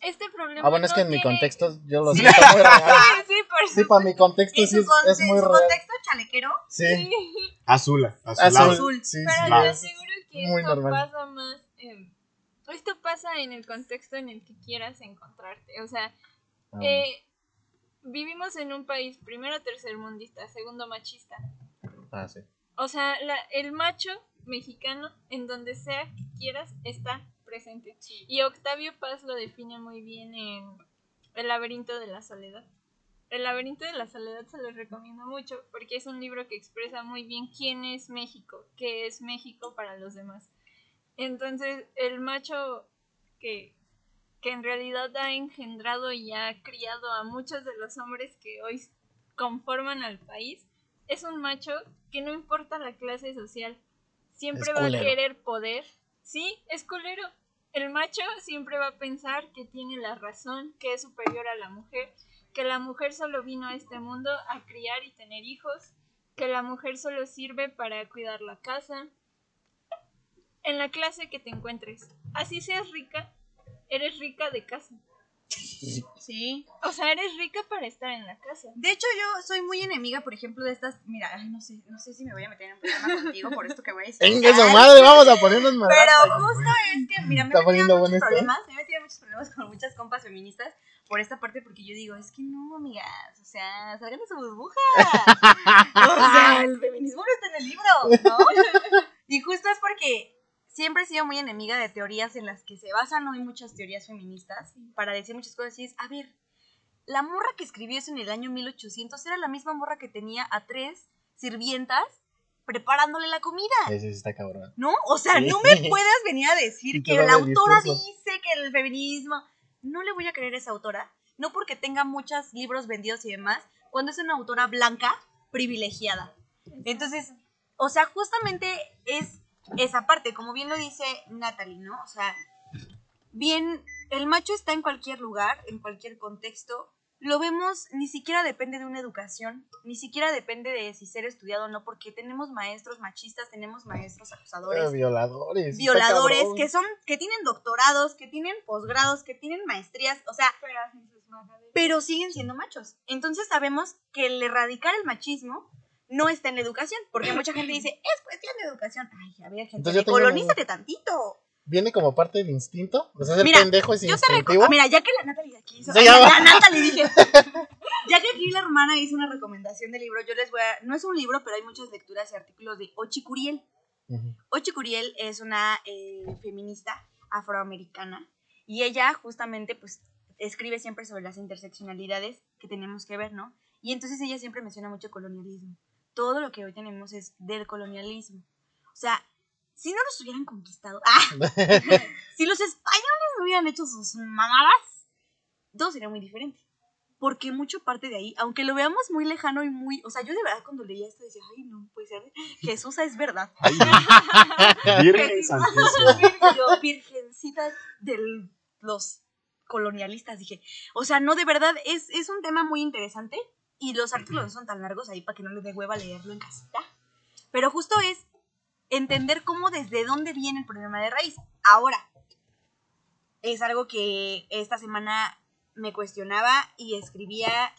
Speaker 8: Este problema.
Speaker 3: Ah, bueno, es
Speaker 8: no
Speaker 3: que en mi contexto yo lo
Speaker 8: Sí.
Speaker 3: siento muy real.
Speaker 8: Sí, sí, por
Speaker 3: Sí, para mi contexto sí es,
Speaker 1: conte-
Speaker 3: es muy
Speaker 1: en su contexto chalequero,
Speaker 3: Sí,
Speaker 2: Azul, azul.
Speaker 3: azul.
Speaker 1: Azul.
Speaker 3: Sí,
Speaker 8: Pero
Speaker 3: sí, es-
Speaker 8: aseguro que
Speaker 3: muy
Speaker 8: esto
Speaker 3: normal.
Speaker 8: pasa más. eh, esto pasa en el contexto en el que quieras encontrarte. O sea,
Speaker 3: Ah,
Speaker 8: eh, vivimos en un país, primero tercermundista, segundo machista.
Speaker 3: ah, sí.
Speaker 8: O sea, la- el macho mexicano, en donde sea que quieras, está presente. Y Octavio Paz lo define muy bien en El laberinto de la soledad. El laberinto de la soledad se los recomiendo mucho porque es un libro que expresa muy bien quién es México, qué es México para los demás. Entonces, el macho que, que en realidad ha engendrado y ha criado a muchos de los hombres que hoy conforman al país, es un macho que no importa la clase social, siempre va a querer poder. Sí, es culero. El macho siempre va a pensar que tiene la razón, que es superior a la mujer, que la mujer solo vino a este mundo a criar y tener hijos, que la mujer solo sirve para cuidar la casa. En la clase que te encuentres, así seas rica, eres rica de casa.
Speaker 1: Sí.
Speaker 8: O sea, eres rica para estar en la casa.
Speaker 1: De hecho, yo soy muy enemiga, por ejemplo, de estas. Mira, ay, no sé, no sé si me voy a meter en un problema contigo por esto que voy a decir.
Speaker 3: Venga, su madre, vamos a ponernos más.
Speaker 1: Pero justo es que, mira, me he metido en muchos
Speaker 3: esto,
Speaker 1: problemas, me he metido en muchos problemas con muchas compas feministas por esta parte porque yo digo, es que no, amigas, o sea, salgan de su burbuja. o sea, el feminismo no está en el libro, ¿no? Y justo es porque siempre he sido muy enemiga de teorías en las que se basan hoy muchas teorías feministas para decir muchas cosas y es, a ver, la morra que escribió eso en el año 1800 era la misma morra que tenía a tres sirvientas preparándole la comida.
Speaker 3: Sí está cabrón.
Speaker 1: ¿No? O sea,
Speaker 3: Sí.
Speaker 1: no me puedas venir a decir que la autora
Speaker 3: discurso.
Speaker 1: dice que el feminismo. No le voy a creer a esa autora. No porque tenga muchos libros vendidos y demás, cuando es una autora blanca, privilegiada. Entonces, o sea, justamente es esa parte, como bien lo dice Natalie, ¿no? O sea, bien, el macho está en cualquier lugar, en cualquier contexto. Lo vemos, ni siquiera depende de una educación, ni siquiera depende de si ser estudiado o no, porque tenemos maestros machistas, tenemos maestros acusadores,
Speaker 3: Eh, violadores.
Speaker 1: violadores, que son, que tienen doctorados, que tienen posgrados, que tienen maestrías, o sea,
Speaker 8: pero
Speaker 1: siguen siendo machos. Entonces sabemos que el erradicar el machismo no está en la educación, porque mucha gente dice, es cuestión de educación. Ay, a ver, gente,
Speaker 3: Entonces
Speaker 1: colonízate tantito.
Speaker 3: Viene como parte del instinto. O sea, ser
Speaker 1: Mira,
Speaker 3: pendejo es
Speaker 1: Yo te
Speaker 3: instintivo.
Speaker 1: recomiendo, mira, ya que la Natalie aquí hizo,
Speaker 3: ya
Speaker 1: la, Natalie dije, ya que aquí la hermana hizo una recomendación de libro, yo les voy a, no es un libro, pero hay muchas lecturas y artículos de Ochi Curiel.
Speaker 3: Ujú.
Speaker 1: Ochi Curiel es una eh, feminista afroamericana y ella justamente pues escribe siempre sobre las interseccionalidades que tenemos que ver, ¿no? Y entonces ella siempre menciona mucho colonialismo. Todo lo que hoy tenemos es del colonialismo. O sea, si no nos hubieran conquistado, ¡ah! si los españoles no hubieran hecho sus mamadas, todo sería muy diferente. Porque mucho parte de ahí, aunque lo veamos muy lejano y muy, o sea, yo de verdad cuando leía esto decía, ay, no, puede ser, Jesús es verdad.
Speaker 2: Ay, Virgen.
Speaker 1: Yo, virgencita de los colonialistas, dije. O sea, no, de verdad, es, es un tema muy interesante y los artículos no son tan largos ahí para que no les dé hueva leerlo en casita. Pero justo es entender cómo desde dónde viene el problema de raíz. Ahora, es algo que esta semana me cuestionaba y escribía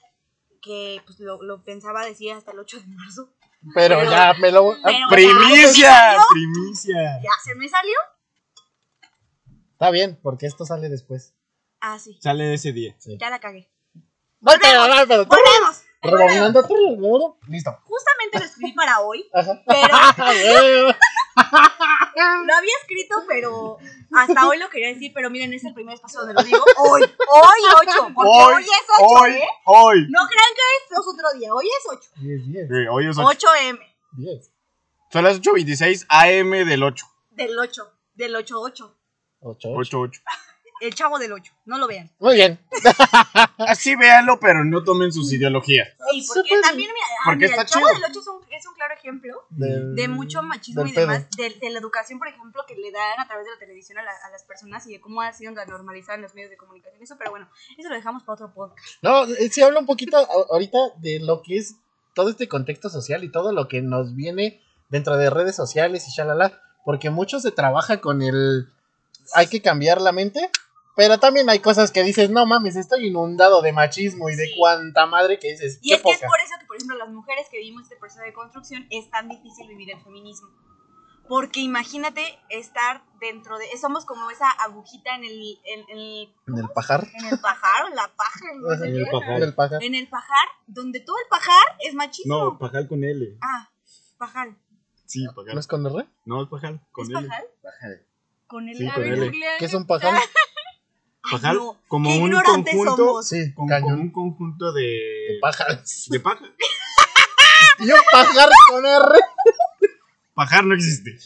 Speaker 1: que pues, lo, lo pensaba decir hasta el 8 de marzo.
Speaker 3: Pero,
Speaker 1: Pero-
Speaker 3: ya me lo.
Speaker 1: pero ya
Speaker 2: Primicia, primicia.
Speaker 1: ¿Ya se me salió?
Speaker 3: Está bien, porque esto sale después.
Speaker 1: Ah, sí,
Speaker 2: Sale ese día.
Speaker 1: ya la cagué.
Speaker 3: No, pero, no, pero.
Speaker 1: ¡Volvemos!
Speaker 3: Rebobinando todo. Listo.
Speaker 1: Justamente lo escribí para hoy,
Speaker 3: Ajá.
Speaker 1: pero lo había escrito, pero hasta hoy lo quería decir, pero miren, es el primer espacio donde lo digo. Hoy, hoy 8, porque hoy,
Speaker 2: Hoy,
Speaker 1: es 8,
Speaker 2: Hoy,
Speaker 1: ¿eh?
Speaker 2: hoy.
Speaker 1: No crean que es otro día, hoy es 8.
Speaker 3: 10, 10.
Speaker 2: Sí, Hoy es 8.
Speaker 1: 8M,
Speaker 3: 10.
Speaker 2: Son las 8.26 AM del 8.
Speaker 1: del 8, del 8-8.
Speaker 3: 8, 8.
Speaker 2: 8, 8.
Speaker 1: El chavo del 8, no lo vean.
Speaker 3: Muy bien.
Speaker 2: Así véanlo, pero no tomen sus ideologías.
Speaker 1: Sí, porque también, mira, ah,
Speaker 2: Porque
Speaker 1: mira,
Speaker 2: está
Speaker 1: el chavo
Speaker 2: chido.
Speaker 1: del 8 es un, es un claro ejemplo
Speaker 3: Del-
Speaker 1: de mucho machismo y demás, de, de la educación, por ejemplo, que le dan a través de la televisión a, la- a las personas y de cómo ha sido normalizada en los medios de comunicación. Eso, pero bueno, eso lo dejamos para otro podcast.
Speaker 3: No, eh, sí habla un poquito ahorita de lo que es todo este contexto social y todo lo que nos viene dentro de redes sociales y shalala, porque mucho se trabaja con el hay que cambiar la mente, pero también hay cosas que dices, no mames, estoy inundado de machismo y de
Speaker 1: Sí.
Speaker 3: cuanta madre que dices,
Speaker 1: Y
Speaker 3: qué
Speaker 1: es que es por eso que, por ejemplo, las mujeres que vivimos este proceso de construcción es tan difícil vivir el feminismo. Porque imagínate estar dentro de. Somos como esa agujita en el, en, el,
Speaker 3: En el pajar.
Speaker 1: en el pajar o en la paja. no sé
Speaker 3: En
Speaker 1: qué.
Speaker 2: el pajar.
Speaker 3: En el pajar.
Speaker 1: En el pajar, donde todo el pajar es machismo.
Speaker 2: No, pajal con L.
Speaker 1: Ah, pajal.
Speaker 2: Sí,
Speaker 3: ¿No
Speaker 2: pajal.
Speaker 3: es con R?
Speaker 2: No, es pajal con
Speaker 1: ¿Es
Speaker 2: L.
Speaker 1: pajal?
Speaker 5: Bájale.
Speaker 1: Con el
Speaker 2: Sí,
Speaker 8: A
Speaker 2: con
Speaker 8: ver,
Speaker 2: L.
Speaker 3: ¿Qué es
Speaker 8: qué
Speaker 1: Ay, no,
Speaker 2: como un
Speaker 1: ignorantes
Speaker 2: conjunto.
Speaker 1: somos.
Speaker 3: Sí,
Speaker 2: Como, un conjunto de.
Speaker 3: De pajas.
Speaker 2: De paja.
Speaker 3: Y un pajar con R.
Speaker 2: Pajar no existe.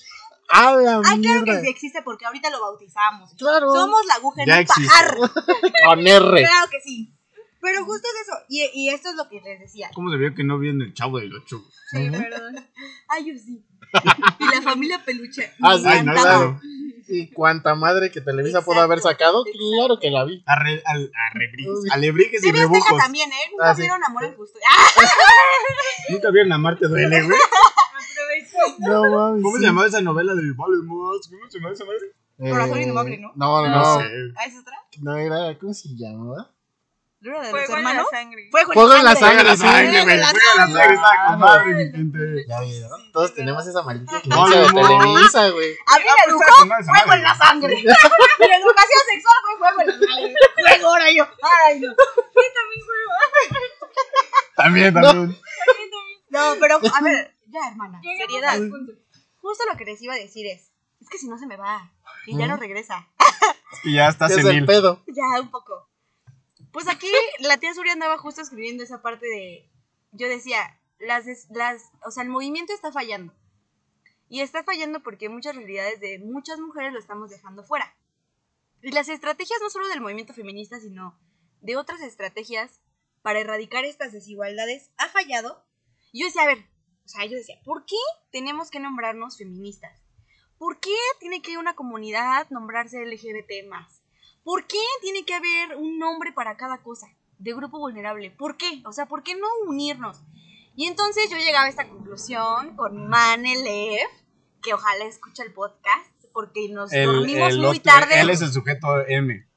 Speaker 3: ¡A la
Speaker 1: Ay, claro que
Speaker 3: mierda!
Speaker 1: sí existe porque ahorita lo bautizamos.
Speaker 3: Claro.
Speaker 1: Somos la aguja en
Speaker 2: Ya
Speaker 1: el
Speaker 2: existe.
Speaker 1: pajar.
Speaker 3: Con R.
Speaker 1: Claro que sí. Pero justo es eso. Y, y esto es lo que les decía.
Speaker 2: ¿Cómo se vio que no viene el chavo del 8?
Speaker 8: Sí,
Speaker 3: Ujú.
Speaker 8: perdón.
Speaker 1: Ay, yo sí. Y la familia peluche.
Speaker 3: Ah, sí,
Speaker 2: no, claro.
Speaker 3: Y cuánta madre que Televisa pudo
Speaker 1: Exacto,
Speaker 3: haber sacado,
Speaker 1: exacto.
Speaker 3: claro que la vi.
Speaker 2: Arre, al, arrebrijes, alebrijes y
Speaker 1: TV Azteca
Speaker 2: rebujos.
Speaker 1: también, ¿eh? Nunca
Speaker 3: Ah, sí.
Speaker 1: vieron Amor en Justo. ¡Ah!
Speaker 2: Nunca vieron a Marte Duele, güey.
Speaker 3: No mames.
Speaker 2: ¿Cómo
Speaker 3: sí.
Speaker 2: se llamaba esa novela de Vale más? ¿Cómo se llamaba esa madre?
Speaker 1: Corazón
Speaker 3: Eh,
Speaker 1: indomable, ¿no?
Speaker 3: No, no,
Speaker 2: No.
Speaker 1: ¿Ah, es otra?
Speaker 3: No era, ¿cómo se llamaba?
Speaker 1: ¿No era de los
Speaker 8: Fuego en la
Speaker 1: hermanos?
Speaker 8: sangre.
Speaker 1: Fuego
Speaker 3: Fuego en la sangre, sí.
Speaker 2: sangre,
Speaker 1: Fuego
Speaker 2: güey.
Speaker 1: en la
Speaker 2: Fuego en la
Speaker 1: sangre.
Speaker 2: está con madre, mi gente.
Speaker 3: Ya vieron. Todos tenemos esa maldita
Speaker 2: No,
Speaker 3: influencia de
Speaker 2: no, no.
Speaker 3: Televisa, güey.
Speaker 1: A mí me
Speaker 2: Ah,
Speaker 1: educó fuego en la sangre. Mi educación sexual fue fuego en la sangre. Fuego ahora yo. Ay, no.
Speaker 2: También, también.
Speaker 1: No, pero a ver, ya, hermana. Seriedad. Justo lo que les iba a decir es, es que si no se me va y ya no regresa.
Speaker 2: Y ya está
Speaker 3: ¿Qué es
Speaker 2: senil.
Speaker 3: pedo?
Speaker 1: Ya, un poco. Pues aquí la tía Suri andaba justo escribiendo esa parte de. Yo decía, las, las. O sea, el movimiento está fallando. Y está fallando porque muchas realidades de muchas mujeres lo estamos dejando fuera. Y las estrategias no solo del movimiento feminista, sino de otras estrategias para erradicar estas desigualdades ha fallado. Y yo decía, a ver, o sea, yo decía, ¿por qué tenemos que nombrarnos feministas? ¿Por qué tiene que una comunidad nombrarse LGBT más? ¿Por qué tiene que haber un nombre para cada cosa de grupo vulnerable? ¿Por qué? O sea, ¿por qué no unirnos? Y entonces yo llegaba a esta conclusión con Manelev, que ojalá escuche el podcast, porque nos dormimos muy
Speaker 2: otro-
Speaker 1: tarde.
Speaker 2: Él es el sujeto M.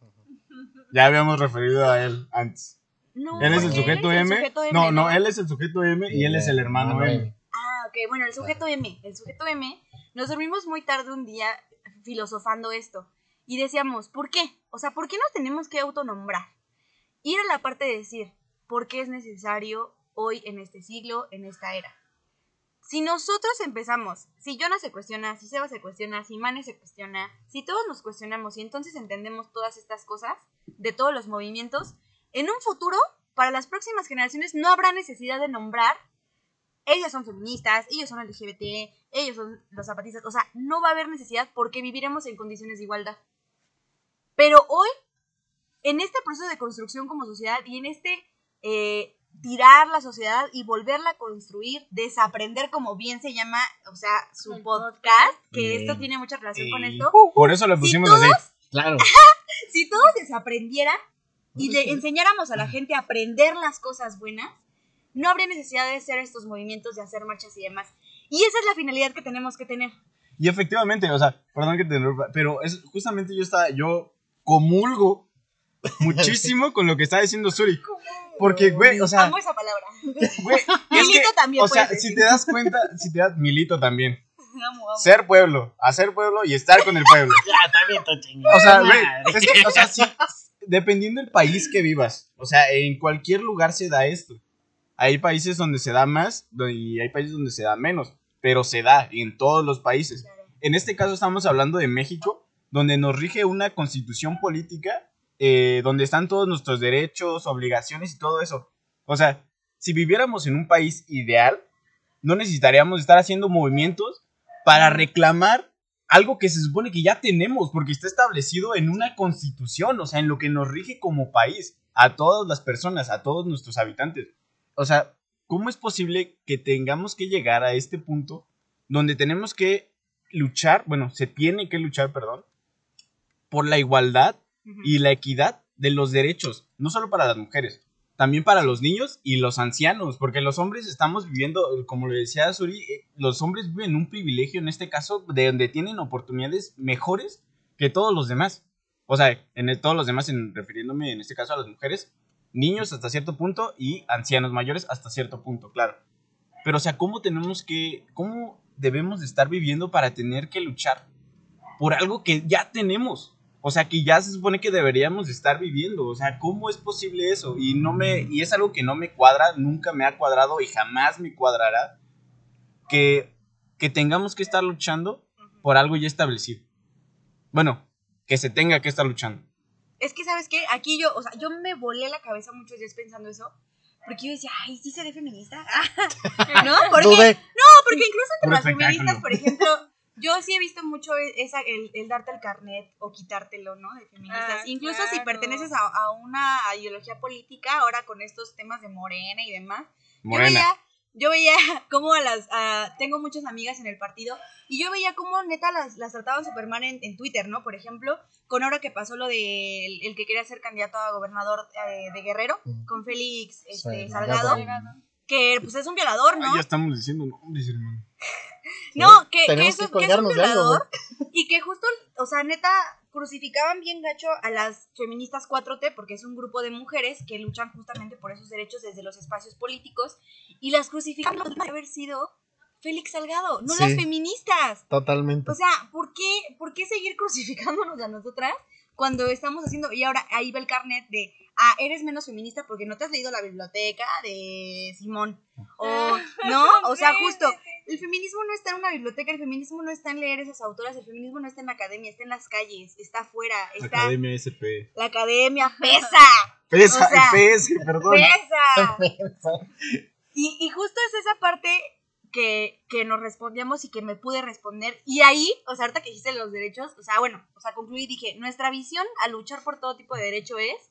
Speaker 2: Ya habíamos referido a él antes.
Speaker 1: No,
Speaker 2: Él es el sujeto
Speaker 1: él es el
Speaker 2: M.
Speaker 1: sujeto M,
Speaker 2: No, no, él es el sujeto M y él es el hermano M.
Speaker 1: Ah, ok, bueno, el sujeto M. El sujeto M, nos dormimos muy tarde un día filosofando esto. Y decíamos, ¿por qué? O sea, ¿por qué nos tenemos que autonombrar? Y era la parte de decir, ¿por qué es necesario hoy, en este siglo, en esta era? Si nosotros empezamos, si Jonah se cuestiona, si Seba se cuestiona, si Mane se cuestiona, si todos nos cuestionamos y entonces entendemos todas estas cosas de todos los movimientos, en un futuro, para las próximas generaciones, no habrá necesidad de nombrar ellas son feministas, ellos son LGBT, ellos son los zapatistas, o sea, no va a haber necesidad porque viviremos en condiciones de igualdad. Pero hoy, en este proceso de construcción como sociedad y en este eh, tirar la sociedad y volverla a construir, desaprender como bien se llama, o sea, su
Speaker 8: El
Speaker 1: podcast, que
Speaker 2: Bien.
Speaker 1: esto tiene mucha relación con
Speaker 2: Y
Speaker 1: esto,
Speaker 2: Por eso le pusimos así.
Speaker 3: Claro.
Speaker 1: si todos desaprendieran y le enseñáramos a la gente a aprender las cosas buenas, no habría necesidad de hacer estos movimientos, de hacer marchas y demás. Y esa es la finalidad que tenemos que tener.
Speaker 2: Y efectivamente, o sea, perdón que te interrumpa, pero es justamente yo estaba, yo comulgo muchísimo con lo que está diciendo Suri. Porque, güey, o sea,
Speaker 1: Amo esa palabra.
Speaker 2: güey,
Speaker 1: Milito
Speaker 2: que,
Speaker 1: también
Speaker 2: o sea,
Speaker 1: puedes
Speaker 2: si
Speaker 1: decir.
Speaker 2: te das cuenta, si te das, Milito también.
Speaker 1: Amo, amo.
Speaker 2: Ser pueblo, hacer pueblo y estar con el pueblo.
Speaker 3: Ya, también
Speaker 2: O sea, güey, es que, o sea, sí, dependiendo del país que vivas, o sea, en cualquier lugar se da esto. Hay países donde se da más y hay países donde se da menos, pero se da en todos los países. En este caso estamos hablando de México, donde nos rige una constitución política, eh, donde están todos nuestros derechos, obligaciones y todo eso. O sea, si viviéramos en un país ideal, no necesitaríamos estar haciendo movimientos para reclamar algo que se supone que ya tenemos, porque está establecido en una constitución, o sea, en lo que nos rige como país, a todas las personas, a todos nuestros habitantes. O sea, ¿cómo es posible que tengamos que llegar a este punto donde tenemos que luchar, bueno, se tiene que luchar, perdón, por la igualdad
Speaker 1: Ujú.
Speaker 2: y la equidad de los derechos, no solo para las mujeres, también para los niños y los ancianos, porque los hombres estamos viviendo, como le decía Suri, eh, los hombres viven un privilegio en este caso de donde tienen oportunidades mejores que todos los demás. O sea, en todos los demás, en, refiriéndome en este caso a las mujeres, niños hasta cierto punto y ancianos mayores hasta cierto punto, claro. Pero, o sea, ¿cómo tenemos que, cómo debemos de estar viviendo para tener que luchar por algo que ya tenemos? O sea, que ya se supone que deberíamos de estar viviendo. O sea, ¿cómo es posible eso? Y no me y es algo que no me cuadra, nunca me ha cuadrado y jamás me cuadrará que que tengamos que estar luchando por algo ya establecido. Bueno, que se tenga que estar luchando.
Speaker 1: Es que, ¿sabes qué? Aquí yo, o sea, yo me volé la cabeza muchos días pensando eso. Porque yo decía, ay, ¿sí seré feminista? ¿No? Porque, no, porque incluso entre las feministas, por ejemplo, yo sí he visto mucho esa, el, el darte el carnet o quitártelo, ¿no? De feministas.
Speaker 8: Ah,
Speaker 1: incluso si perteneces a, a una ideología política, ahora con estos temas de morena y demás. Yo
Speaker 2: Morena.
Speaker 1: veía, yo veía cómo a las, a- tengo muchas amigas en el partido y yo veía cómo neta las, las trataban Superman en, en Twitter, ¿no? Por ejemplo, con ahora que pasó lo del el que quería ser candidato a gobernador eh, de Guerrero, con Félix este,
Speaker 3: Salgado.
Speaker 1: Salgado. Que pues es un violador, ¿no?
Speaker 2: Ay, ya estamos diciendo nombres, hermano.
Speaker 1: No, que, que
Speaker 3: Tenemos
Speaker 1: eso
Speaker 3: que
Speaker 1: es, que es un
Speaker 3: colgarnos de algo,
Speaker 1: violador y que justo, o sea, neta, crucificaban bien gacho a las feministas 4T porque es un grupo de mujeres que luchan justamente por esos derechos desde los espacios políticos y las crucificaban de haber sido Félix Salgado, no
Speaker 3: Sí.
Speaker 1: las feministas.
Speaker 3: Totalmente.
Speaker 1: O sea, ¿por qué, ¿por qué seguir crucificándonos a nosotras cuando estamos haciendo... Y ahora ahí va el carnet de, ah, eres menos feminista porque no te has leído la biblioteca de Simón. O, ¿no? O sea, justo, el feminismo no está en una biblioteca, el feminismo no está en leer esas autoras, el feminismo no está en la academia, está en las calles, está afuera, está...
Speaker 2: Academia SP.
Speaker 1: La academia pesa,
Speaker 2: Pesa,
Speaker 1: O sea,
Speaker 2: PS, perdón.
Speaker 1: pesa. Y, y justo es esa parte que, que nos respondíamos y que me pude responder. Y ahí, o sea, ahorita que dijiste los derechos, o sea, bueno, o sea, concluí y dije, nuestra visión a luchar por todo tipo de derecho es,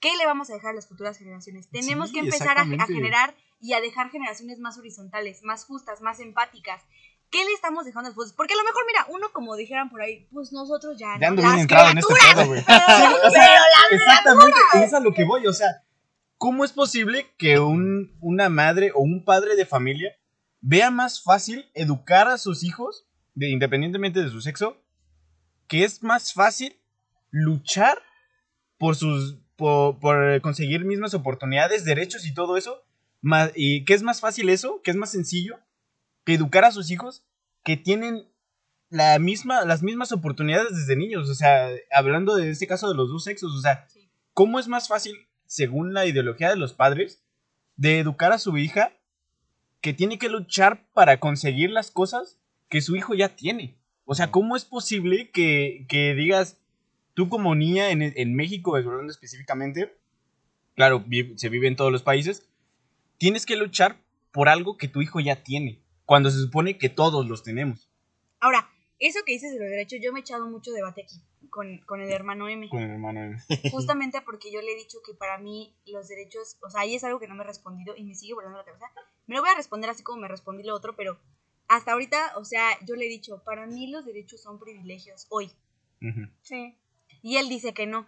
Speaker 1: ¿qué le vamos a dejar a las futuras generaciones? Tenemos
Speaker 2: Sí,
Speaker 1: que empezar a, generar y a dejar generaciones más horizontales, más justas, más empáticas. ¿Qué le estamos dejando después? Porque a lo mejor, mira, uno como dijeran por ahí, pues nosotros ya,
Speaker 2: Ya
Speaker 1: ¿no?
Speaker 2: ando bien entrado en este pedo, güey.
Speaker 1: pero-
Speaker 2: Sí, o sea,
Speaker 1: pero
Speaker 2: Exactamente, es a lo que voy. O sea, ¿cómo es posible que un, una madre o un padre de familia vea más fácil educar a sus hijos, de, independientemente de su sexo, que es más fácil luchar por sus por, por conseguir mismas oportunidades, derechos y todo eso? ma- ¿Y qué es más fácil eso? ¿Qué es más sencillo? Que educar a sus hijos que tienen la misma, las mismas oportunidades desde niños. O sea, hablando de este caso de los dos sexos, o sea,
Speaker 1: Sí.
Speaker 2: ¿cómo es más fácil, según la ideología de los padres, de educar a su hija que tiene que luchar para conseguir las cosas que su hijo ya tiene? O sea, ¿cómo es posible que, que digas, tú como niña en, en México, hablando específicamente, claro, vi- se vive en todos los países, tienes que luchar por algo que tu hijo ya tiene, cuando se supone que todos los tenemos.
Speaker 1: Ahora, eso que dices de los derechos, yo me he echado mucho debate aquí con, con el hermano M.
Speaker 2: Con mi hermano.
Speaker 1: Justamente porque yo le he dicho que para mí los derechos, o sea, ahí es algo que no me he respondido y me sigue volando la cabeza. Me lo voy a responder así como me respondí lo otro, pero hasta ahorita, o sea, yo le he dicho, para mí los derechos son privilegios hoy.
Speaker 8: Sí.
Speaker 1: Y él dice que no.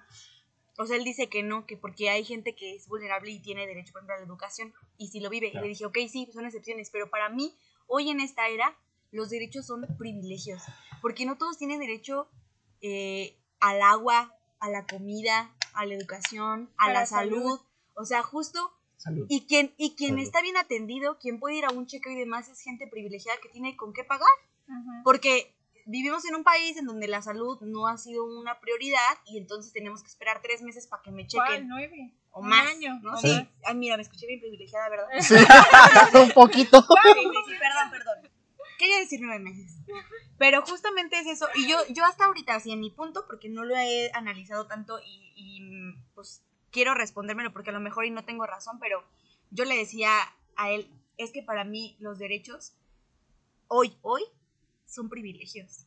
Speaker 1: O sea, él dice que no, que porque hay gente que es vulnerable y tiene derecho, por ejemplo, a la educación, y si lo vive. Y le dije, ok, sí, son excepciones, pero para mí, hoy en esta era, los derechos son privilegios. Porque no todos tienen derecho eh, al agua, a la comida, a la educación, a,
Speaker 8: A
Speaker 1: la,
Speaker 8: la
Speaker 1: salud.
Speaker 8: salud.
Speaker 1: O sea, justo.
Speaker 2: Salud.
Speaker 1: Y quien, y quien
Speaker 2: Salud.
Speaker 1: está bien atendido, quien puede ir a un chequeo y demás, es gente privilegiada que tiene con qué pagar. Porque vivimos en un país en donde la salud no ha sido una prioridad y entonces tenemos que esperar tres meses para que me
Speaker 8: ¿Cuál?
Speaker 1: chequen.
Speaker 8: ¿Nueve?
Speaker 1: O
Speaker 8: Un
Speaker 1: más.
Speaker 8: año,
Speaker 1: Sí.
Speaker 8: más.
Speaker 1: Ay, mira, me escuché bien privilegiada, ¿verdad?
Speaker 3: Sí, un poquito.
Speaker 1: Perdón, perdón. Quería decir nueve meses. Pero justamente es eso. Y yo, yo hasta ahorita, así en mi punto, porque no lo he analizado tanto y, y, pues quiero respondérmelo porque a lo mejor y no tengo razón, pero yo le decía a él, es que para mí los derechos hoy, hoy, son privilegios.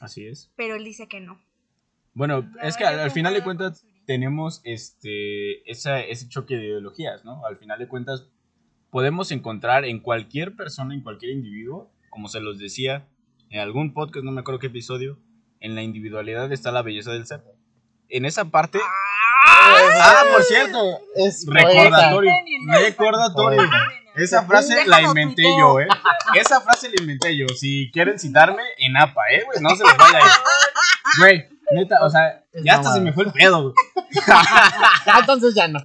Speaker 2: Así es.
Speaker 1: Pero él dice que no.
Speaker 2: Bueno,
Speaker 8: No,
Speaker 2: es que al, al final de cuentas tenemos este esa- ese choque de ideologías, ¿no? Al final de cuentas podemos encontrar en cualquier persona, en cualquier individuo, como se los decía en algún podcast, no me acuerdo qué episodio, en la individualidad está la belleza del ser. En esa parte... Ah, por cierto,
Speaker 3: Es
Speaker 2: recordatorio, recordatorio. Esa frase
Speaker 1: Déjalo
Speaker 2: la inventé
Speaker 1: tuiteo.
Speaker 2: yo, ¿eh? Esa frase la inventé yo. Si quieren citarme, en APA, ¿eh, güey? No se les vaya a ir. Güey, neta, o sea,
Speaker 3: Es
Speaker 2: ya hasta se me fue el pedo, güey.
Speaker 3: Ah, entonces ya no.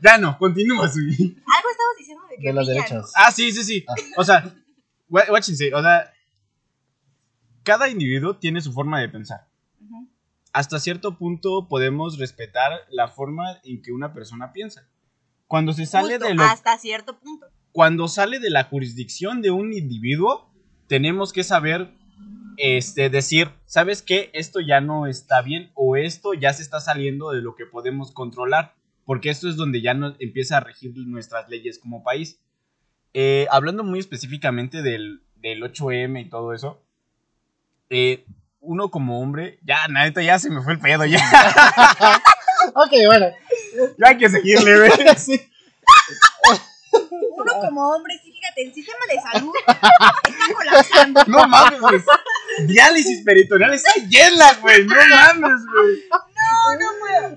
Speaker 2: Ya no, continúa, güey.
Speaker 1: Algo estabas diciendo de que
Speaker 3: De los
Speaker 1: pillan.
Speaker 3: derechos.
Speaker 2: Ah, sí, sí, sí. O sea, guáchense, o sea, cada individuo tiene su forma de pensar. Hasta cierto punto podemos respetar la forma en que una persona piensa. Cuando se sale
Speaker 1: Justo,
Speaker 2: de lo
Speaker 1: hasta cierto punto.
Speaker 2: cuando sale de la jurisdicción de un individuo, tenemos que saber este, decir, ¿sabes qué? Esto ya no está bien o esto ya se está saliendo de lo que podemos controlar, porque esto es donde ya nos empieza a regir nuestras leyes como país. Eh, hablando muy específicamente del, del 8M y todo eso, eh, uno como hombre, ya, neta, ya se me fue el pedo, ya,
Speaker 3: Ok, bueno.
Speaker 2: Ya hay que seguirle, güey.
Speaker 3: Sí.
Speaker 1: Uno como hombre, sí, fíjate, el sistema de salud está colapsando.
Speaker 2: No mames, güey. Diálisis peritoneal está llena, güey. No mames, güey.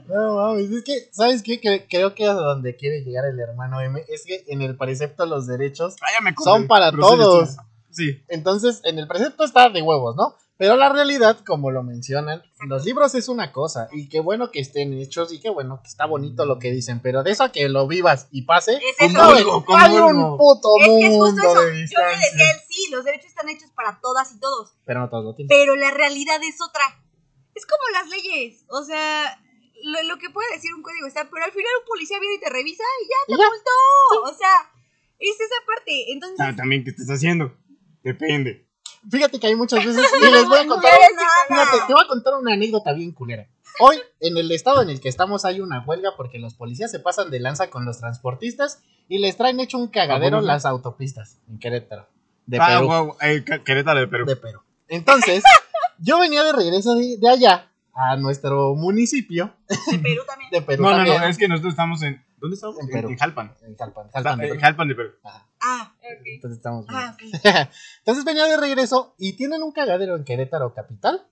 Speaker 3: No mames, es que, ¿sabes qué? Cre- creo que a donde quiere llegar el hermano M es que en el precepto los derechos
Speaker 2: Ah, ya me acordé.
Speaker 3: son para todos.
Speaker 2: Sí.
Speaker 3: Entonces, en el precepto está de huevos, ¿no? Pero la realidad, como lo mencionan, los libros es una cosa. Y qué bueno que estén hechos y qué bueno que está bonito lo que dicen. Pero de eso a que lo vivas y pase,
Speaker 1: Es
Speaker 3: algo,
Speaker 2: como
Speaker 3: hay un puto
Speaker 1: Es que es justo
Speaker 3: mundo
Speaker 1: eso.
Speaker 3: de
Speaker 1: Yo le decía a él, sí, los derechos están hechos para todas y todos.
Speaker 3: Pero no todos lo tienen.
Speaker 1: Pero la realidad es otra. Es como las leyes. O sea, lo, lo que puede decir un código está, pero al final un policía viene y te revisa y ya te
Speaker 3: Y ya.
Speaker 1: multó. O sea, es esa parte. Entonces,
Speaker 2: Ah, También, ¿qué estás haciendo? Depende.
Speaker 3: Fíjate que hay muchas veces. Y les voy a contar.
Speaker 1: no.
Speaker 3: Fíjate, te voy a contar una anécdota bien culera. Hoy, en el estado en el que estamos, hay una huelga porque los policías se pasan de lanza con los transportistas y les traen hecho un cagadero
Speaker 2: ¿A poco?
Speaker 3: las autopistas en Querétaro. De
Speaker 2: ah,
Speaker 3: Perú.
Speaker 2: wow, eh, Querétaro de Perú.
Speaker 3: de Perú. Entonces, yo venía de regreso de, de allá a nuestro municipio
Speaker 1: de Perú también.
Speaker 3: de Perú.
Speaker 2: no, no,
Speaker 3: también,
Speaker 2: no, es que nosotros estamos en. ¿Dónde estamos?
Speaker 3: En Perú.
Speaker 2: En Jalpan.
Speaker 3: En Jalpan, Jalpan de
Speaker 2: en
Speaker 3: Perú.
Speaker 2: Jalpan de Perú.
Speaker 1: Ah,
Speaker 8: Ok.
Speaker 3: Entonces estamos bien.
Speaker 1: ah, ok.
Speaker 3: Entonces venía de regreso y tienen un cagadero en Querétaro, capital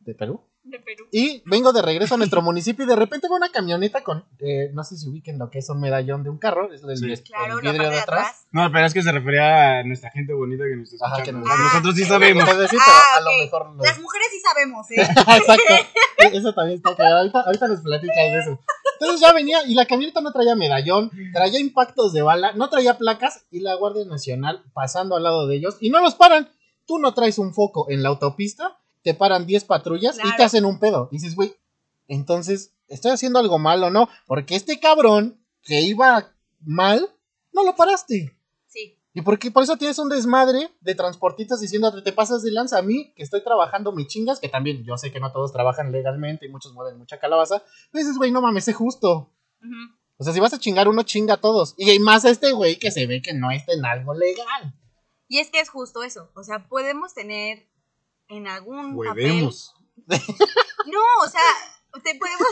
Speaker 3: de Perú.
Speaker 8: De Perú.
Speaker 3: Y vengo de regreso a nuestro municipio y de repente veo una camioneta con, eh, no sé si ubiquen lo que es un medallón de un carro, es el,
Speaker 2: Sí.
Speaker 3: el
Speaker 1: Claro, la
Speaker 3: vidrio de
Speaker 1: de
Speaker 3: atrás.
Speaker 1: atrás.
Speaker 2: No, pero es que se refería a nuestra gente bonita que nos está
Speaker 3: Ajá, que nos-
Speaker 2: nosotros sí
Speaker 1: Ah,
Speaker 2: sabemos.
Speaker 1: Ah,
Speaker 3: a lo mejor
Speaker 1: Las mujeres sí sabemos, ¿eh?
Speaker 3: Exacto. Eso también está cagado. Ahorita, ahorita les platicas de eso. Entonces ya venía y la camioneta no traía medallón, traía impactos de bala, no traía placas y la Guardia Nacional pasando al lado de ellos y no los paran. Tú no traes un foco en la autopista, te paran 10 patrullas y te hacen un pedo. Y dices, güey, entonces, ¿estoy haciendo algo mal o no? Porque este cabrón que iba mal, no lo paraste.
Speaker 1: Sí.
Speaker 3: ¿Y por qué? Por eso tienes un desmadre de transportistas diciendo te pasas de lanza a mí, que estoy trabajando mis chingas, que también yo sé que no todos trabajan legalmente y muchos mueven mucha calabaza. Dices, güey, no mames, sé justo. O sea, si vas a chingar uno, chinga a todos. Y más a este güey que se ve que no está en algo legal.
Speaker 1: Y es que es justo eso. O sea, podemos tener en algún
Speaker 2: Huevemos.
Speaker 1: papel. No, o sea, te podemos.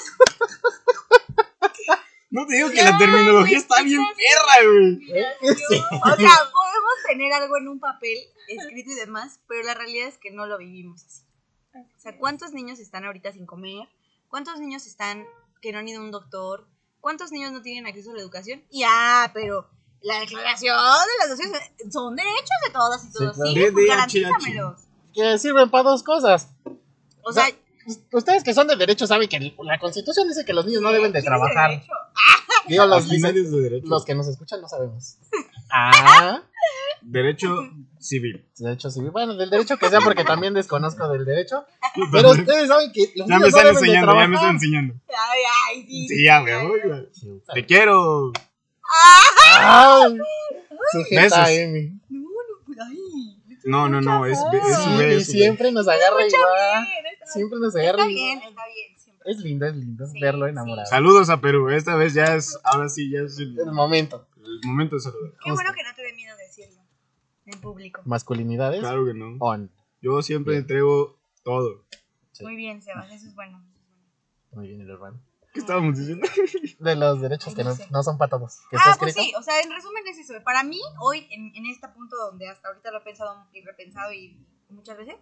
Speaker 2: No te digo que la terminología está bien perra, güey.
Speaker 1: O sea, podemos tener algo en un papel escrito y demás, pero la realidad es que no lo vivimos así. O sea, ¿cuántos niños están ahorita sin comer? ¿Cuántos niños están que no han ido a un doctor? ¿Cuántos niños no tienen acceso a la educación? Y ah, pero la declaración de las naciones son derechos de todas y todos.
Speaker 3: claro.
Speaker 1: Sí, pues.
Speaker 3: Que sirven para dos cosas.
Speaker 1: O sea,
Speaker 3: Ustedes que son de derecho saben que la constitución dice que los niños no deben de
Speaker 1: ¿quién es
Speaker 3: trabajar. Digo, los,
Speaker 2: de derecho.
Speaker 3: los que nos escuchan no sabemos. Ah.
Speaker 2: Derecho civil.
Speaker 3: Derecho civil. Bueno, del derecho que sea, porque también desconozco del derecho. Pero ustedes saben que los
Speaker 2: Ya me
Speaker 3: niños no
Speaker 2: están
Speaker 3: deben de
Speaker 2: enseñando, ya me están
Speaker 3: trabajar.
Speaker 2: enseñando.
Speaker 1: Ay, ay, sí.
Speaker 2: Sí, ya, güey. Te quiero.
Speaker 3: Ay, sujeta
Speaker 2: Besos.
Speaker 3: a Emi.
Speaker 1: No, no, pues, ay.
Speaker 2: No, no, no, es, es
Speaker 3: Sí,
Speaker 2: su B, es su B.
Speaker 3: siempre nos agarra igual.
Speaker 1: bien, está-
Speaker 3: Siempre nos agarra
Speaker 1: Está
Speaker 3: igual.
Speaker 1: bien, está bien. Siempre.
Speaker 3: Es lindo, es lindo
Speaker 1: Sí,
Speaker 3: verlo
Speaker 1: sí.
Speaker 3: enamorado.
Speaker 2: Saludos a Perú. Esta vez ya es, ahora sí, ya es el,
Speaker 3: El momento.
Speaker 2: el momento de saludar.
Speaker 1: Qué bueno que no te dé miedo decirlo en público.
Speaker 3: Masculinidades.
Speaker 2: Claro que no.
Speaker 3: On.
Speaker 2: Yo siempre entrego todo.
Speaker 3: Sí.
Speaker 1: Muy bien, Sebas, eso es bueno.
Speaker 3: Muy bien, el hermano.
Speaker 2: ¿Qué estábamos diciendo?
Speaker 3: De los derechos que no, no son para todos. Que
Speaker 1: Ah, pues
Speaker 3: escrito.
Speaker 1: sí, o sea, en resumen es eso. Para mí, hoy, en, en este punto donde hasta ahorita lo he pensado y repensado y muchas veces,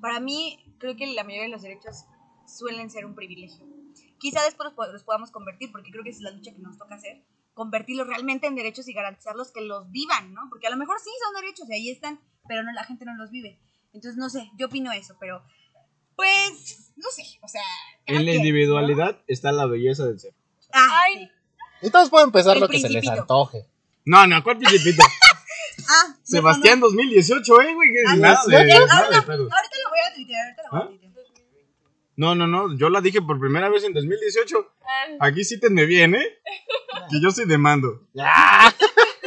Speaker 1: para mí creo que la mayoría de los derechos suelen ser un privilegio. Quizá después los, los podamos convertir, porque creo que esa es la lucha que nos toca hacer, convertirlos realmente en derechos y garantizarlos que los vivan, ¿no? Porque a lo mejor sí son derechos y ahí están, pero no la gente no los vive. Entonces, no sé, yo opino eso, pero pues, no sé, o sea...
Speaker 2: En la
Speaker 1: quien, ¿no?
Speaker 2: individualidad está la belleza del ser.
Speaker 1: Ah,
Speaker 8: Ay,
Speaker 1: sí.
Speaker 3: Y todos pueden pensar
Speaker 1: El
Speaker 3: lo que se les
Speaker 1: principito.
Speaker 3: antoje.
Speaker 2: No, no, ¿cuál principito?
Speaker 1: Ah,
Speaker 2: Sebastián 2018, eh, güey. que
Speaker 1: Ah, no, no, no,
Speaker 2: de
Speaker 1: no,
Speaker 2: pedos.
Speaker 1: Ahorita lo voy a tuitear, ahorita lo voy a
Speaker 2: ¿Ah?
Speaker 1: tuitear.
Speaker 2: No, no, no, yo la dije por primera vez en 2018.
Speaker 8: ah,
Speaker 2: Aquí cítenme bien, ¿eh? Que yo soy de mando.
Speaker 3: ¡Ya!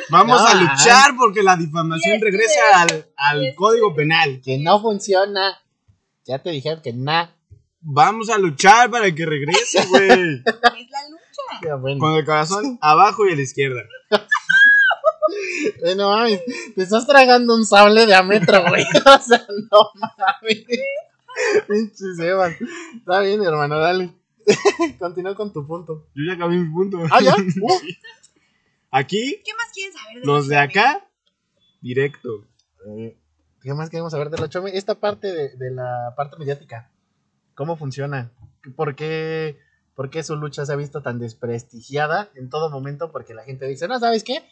Speaker 2: Vamos
Speaker 3: No,
Speaker 2: a luchar porque la difamación
Speaker 8: yes.
Speaker 2: al, al código penal.
Speaker 3: Que no funciona. Ya te dijeron que nada.
Speaker 2: Vamos a luchar para que regrese, güey.
Speaker 1: Es la lucha.
Speaker 3: Bueno.
Speaker 2: Con el corazón abajo y a la izquierda.
Speaker 3: No mames, te estás tragando un sable de a metro, güey. O sea, no mames. Pinche Sebas. Está bien, hermano, dale. Continúa con tu punto.
Speaker 2: Yo ya acabé mi punto.
Speaker 3: Ah, ya. Uh.
Speaker 2: Aquí,
Speaker 1: ¿Qué más quieren saber de
Speaker 2: los de acá, directo.
Speaker 3: Eh, ¿Qué más queremos saber de la Chome? Esta parte de, de la parte mediática. ¿Cómo funciona? ¿Por qué por qué su lucha se ha visto tan desprestigiada en todo momento, porque la gente dice, no, ¿sabes qué?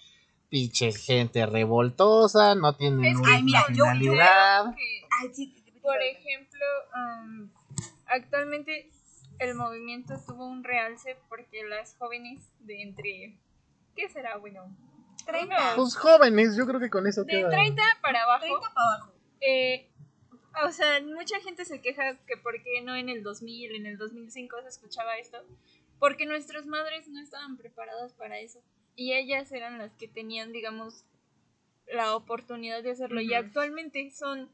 Speaker 3: Pinche gente revoltosa, no tienen
Speaker 8: Es que,
Speaker 1: mira, yo- yo-
Speaker 8: que,
Speaker 1: Ay, sí,
Speaker 8: por ejemplo, actualmente el movimiento tuvo un realce porque las jóvenes de entre, ¿qué será? Bueno,
Speaker 1: 30.
Speaker 3: Pues jóvenes, yo creo que con eso
Speaker 8: de
Speaker 3: queda.
Speaker 8: 30 para abajo.
Speaker 1: 30 para abajo.
Speaker 8: eh, o sea, mucha gente se queja que por qué no en el 2000, en el 2005 se escuchaba esto, porque nuestras madres no estaban preparadas para eso y ellas eran las que tenían, digamos, la oportunidad de hacerlo y actualmente son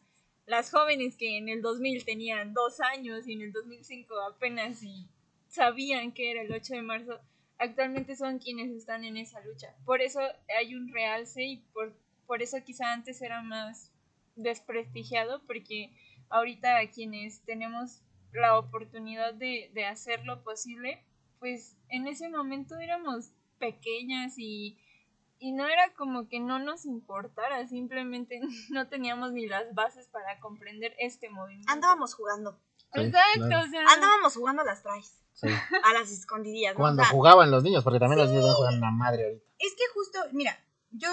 Speaker 8: las jóvenes que en el 2000 tenían dos años y en el 2005 apenas y sabían que era el 8 de marzo, actualmente son quienes están en esa lucha. Por eso hay un realce y por, por eso quizá antes era más desprestigiado, porque ahorita quienes tenemos la oportunidad de, de hacer lo posible, pues en ese momento éramos pequeñas y, y no era como que no nos importara, simplemente no teníamos ni las bases para comprender este movimiento.
Speaker 1: Andábamos jugando.
Speaker 3: Sí,
Speaker 8: Exacto,
Speaker 3: claro.
Speaker 8: o sea,
Speaker 1: Andábamos jugando las traes.
Speaker 3: Sí.
Speaker 1: A las escondidillas. ¿no?
Speaker 3: Cuando
Speaker 1: O sea,
Speaker 3: jugaban los niños, porque también los niños no juegan una madre ahorita.
Speaker 1: Es que justo, mira, yo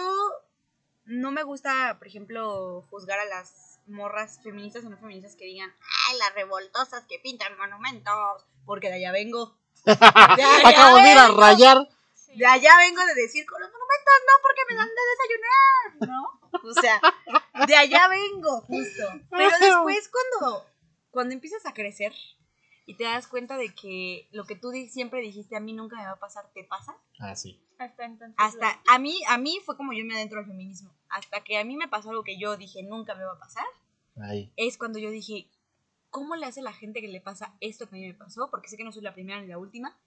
Speaker 1: no me gusta, por ejemplo, juzgar a las morras feministas o no feministas que digan, ay, las revoltosas que pintan monumentos, porque de allá vengo. De allá
Speaker 3: Acabo de ir a
Speaker 1: vengo.
Speaker 3: rayar.
Speaker 8: sí.
Speaker 1: De allá vengo de decir, con los monumentos no, porque me dan de desayunar, ¿no? O sea, de allá vengo, justo. Pero después cuando, cuando empiezas a crecer y te das cuenta de que lo que tú siempre dijiste a mí nunca me va a pasar, te pasa.
Speaker 3: Ah, sí.
Speaker 8: Hasta entonces.
Speaker 1: Hasta a mí, a mí fue como yo me adentro al feminismo. Hasta que a mí me pasó algo que yo dije nunca me va a pasar,
Speaker 3: Ahí.
Speaker 1: es cuando yo dije, ¿cómo le hace la gente que le pasa esto que a mí me pasó? Porque sé que no soy la primera ni la última.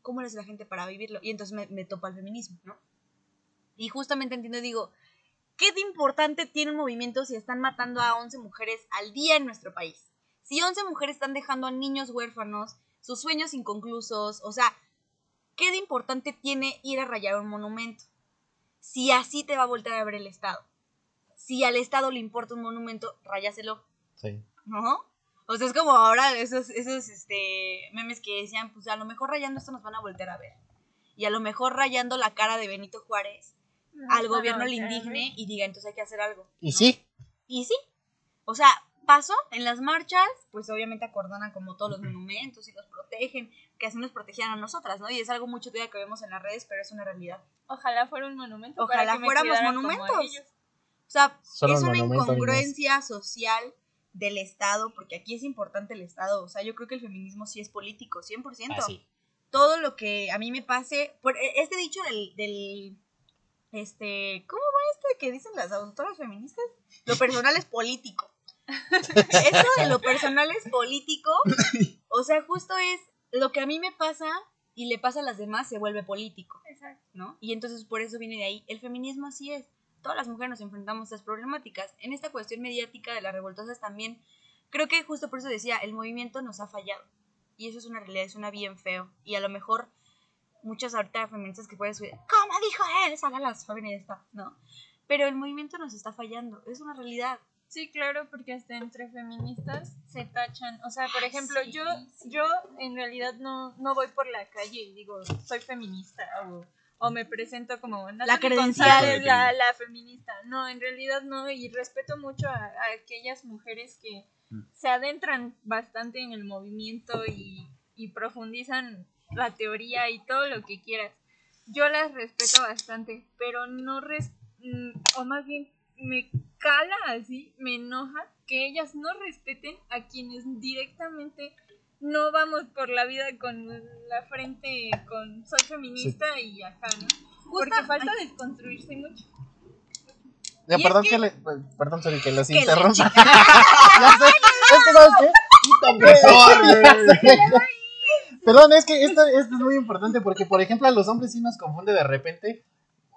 Speaker 1: ¿Cómo le hace la gente para vivirlo? Y entonces me, me topa el feminismo, ¿no? Y justamente entiendo y digo, ¿qué de importante tiene un movimiento si están matando a 11 mujeres al día en nuestro país? Si 11 mujeres están dejando a niños huérfanos, sus sueños inconclusos, o sea, ¿qué de importante tiene ir a rayar un monumento? Si así te va a voltear a ver el Estado. Si al Estado le importa un monumento, rayáselo,
Speaker 3: Sí.
Speaker 1: ¿no? O sea, es como ahora esos, esos este, memes que decían, pues a lo mejor rayando esto nos van a voltear a ver. Y a lo mejor rayando la cara de Benito Juárez, al gobierno le indigne y diga, entonces hay que hacer algo.
Speaker 3: Y sí,
Speaker 1: Y sí. O sea, pasó en las marchas, pues obviamente acordonan como todos los monumentos y los protegen, que así nos protegían a nosotras, ¿no? Y es algo mucho todavía que vemos en las redes, pero es una realidad.
Speaker 8: Ojalá fuera un monumento.
Speaker 1: Ojalá
Speaker 8: para que me
Speaker 1: fuéramos monumentos.
Speaker 8: ellos.
Speaker 1: O sea,
Speaker 3: Solo
Speaker 1: es
Speaker 3: un
Speaker 1: una incongruencia social del Estado, porque aquí es importante el Estado. O sea, yo creo que el feminismo sí es político, 100%.
Speaker 3: así.
Speaker 1: Todo lo que a mí me pase, por e- este dicho del, del este, ¿cómo va este que dicen las autoras feministas? Lo personal es político. Eso de lo personal es político, o sea, justo es lo que a mí me pasa y le pasa a las demás se vuelve político.
Speaker 8: Exacto.
Speaker 1: ¿no? Y entonces por eso viene de ahí. El feminismo así es. Todas las mujeres nos enfrentamos a estas problemáticas. En esta cuestión mediática de las revoltosas también, creo que justo por eso decía, el movimiento nos ha fallado. Y eso es una realidad, suena bien feo. Y a lo mejor muchas ahorita feministas que pueden subir, ¿cómo dijo él? Salgan las feministas, ¿no? Pero el movimiento nos está fallando, es una realidad.
Speaker 8: Sí, claro, porque hasta entre feministas se tachan. O sea, por ejemplo,
Speaker 1: sí,
Speaker 8: yo
Speaker 1: sí.
Speaker 8: yo en realidad no, no voy por la calle y digo, soy feminista o, o me presento como Natalie
Speaker 1: credencial.
Speaker 8: González, la, la feminista. No, en realidad no, y respeto mucho a, a aquellas mujeres que
Speaker 3: Mm.
Speaker 8: se adentran bastante en el movimiento y, y profundizan la teoría y todo lo que quieras. Yo las respeto bastante, pero no res mm, o más bien me cala así, me enoja que ellas no respeten a quienes directamente no vamos por la vida con la frente con soy feminista y acá, ¿no? Porque
Speaker 1: Justa-
Speaker 8: falta desconstruirse mucho.
Speaker 3: Ya, perdón
Speaker 1: es
Speaker 3: que,
Speaker 1: que-
Speaker 3: le, pues, perdón, sorry, que los
Speaker 1: que la
Speaker 3: interrumpa. Ya sé, es que, ¿sabes qué? Perdón, es que esto, esto es muy importante porque, por ejemplo, a los hombres sí nos confunde de repente.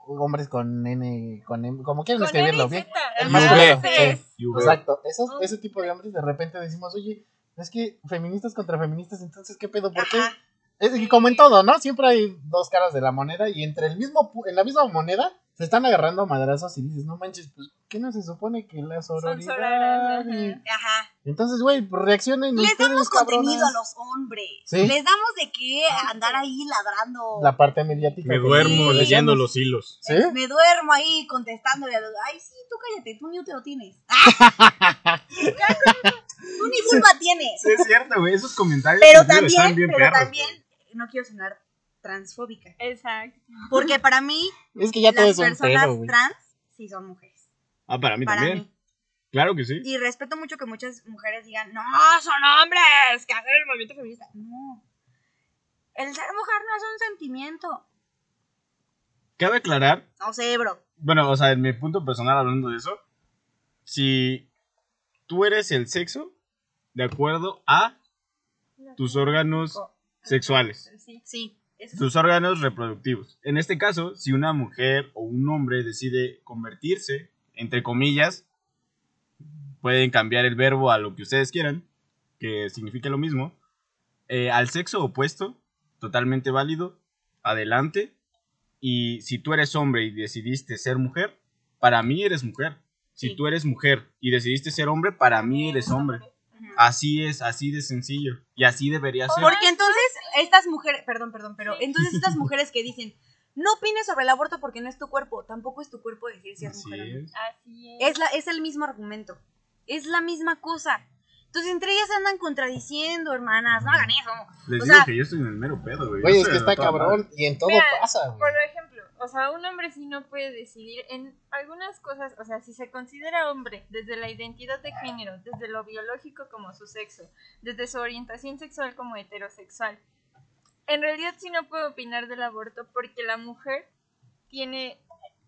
Speaker 3: Hombres con N, con M, como quieran escribirlo bien. El masculino,
Speaker 8: sí.
Speaker 3: Exacto. Esos, ese tipo de hombres de repente decimos, oye, es que feministas contra feministas, entonces, ¿qué pedo? ¿Por qué?
Speaker 1: Ajá.
Speaker 3: Es que como en todo, ¿no? Siempre hay dos caras de la moneda y entre el mismo, en la misma moneda se están agarrando a madrazos y dices, no manches, pues, ¿qué no se supone que la sororidad
Speaker 8: sororas,
Speaker 3: y-
Speaker 8: ajá.
Speaker 3: Entonces, güey, pues reaccionen
Speaker 1: Les
Speaker 3: ustedes,
Speaker 1: damos
Speaker 3: cabronas.
Speaker 1: contenido a los hombres.
Speaker 3: ¿Sí?
Speaker 1: Les damos de qué andar ahí ladrando.
Speaker 3: La parte mediática.
Speaker 2: Me duermo
Speaker 1: Sí.
Speaker 2: leyendo los hilos.
Speaker 3: ¿Sí?
Speaker 1: Me duermo ahí contestándole a los. Ay, sí, tú cállate, tú ni útero tienes. tú ni vulva tienes.
Speaker 2: Sí, es cierto, güey. Esos comentarios
Speaker 1: Pero
Speaker 2: están
Speaker 1: también,
Speaker 2: bien
Speaker 1: pero
Speaker 2: perros,
Speaker 1: también, no quiero sonar transfóbica.
Speaker 8: Exacto.
Speaker 1: Porque para mí,
Speaker 3: Es que ya todo
Speaker 1: las personas
Speaker 3: pedo,
Speaker 1: trans sí son mujeres.
Speaker 2: Ah, para mí
Speaker 1: Para
Speaker 2: también.
Speaker 1: mí.
Speaker 2: Claro que sí.
Speaker 1: Y respeto mucho que muchas mujeres digan, no, son hombres que hacen el movimiento feminista. No. El ser mujer no es un sentimiento.
Speaker 2: Cabe aclarar,
Speaker 1: No sé, bro.
Speaker 2: bueno, o sea, en mi punto personal hablando de eso, si tú eres el sexo de acuerdo a tus órganos sexuales,
Speaker 8: Sí.
Speaker 1: Sí. Eso
Speaker 2: tus órganos reproductivos. En este caso, si una mujer o un hombre decide convertirse, entre comillas, pueden cambiar el verbo a lo que ustedes quieran, que signifique lo mismo, eh, al sexo opuesto, totalmente válido, adelante. Y si tú eres hombre y decidiste ser mujer, para mí eres mujer. Si
Speaker 1: Sí.
Speaker 2: tú eres mujer y decidiste ser hombre, para mí eres hombre. Así es, así de sencillo. Y así debería ser.
Speaker 1: Porque entonces estas mujeres, perdón, perdón, pero entonces estas mujeres que dicen, no opines sobre el aborto porque no es tu cuerpo, tampoco es tu cuerpo decir si es
Speaker 2: Así
Speaker 1: mujer o no.
Speaker 2: es.
Speaker 8: Así es.
Speaker 1: Es, la, es el mismo argumento. Es la misma cosa. Entonces entre ellas se andan contradiciendo, hermanas. No hagan eso.
Speaker 2: Les
Speaker 1: O
Speaker 2: digo
Speaker 1: sea-
Speaker 2: que yo estoy en el mero pedo, güey. Yo
Speaker 3: es que está cabrón y en todo
Speaker 8: Mira,
Speaker 3: pasa, güey.
Speaker 8: Por ejemplo, o sea, un hombre sí no puede decidir en algunas cosas, o sea, si se considera hombre desde la identidad de género, desde lo biológico como su sexo, desde su orientación sexual como heterosexual. En realidad sí no puedo opinar del aborto porque la mujer tiene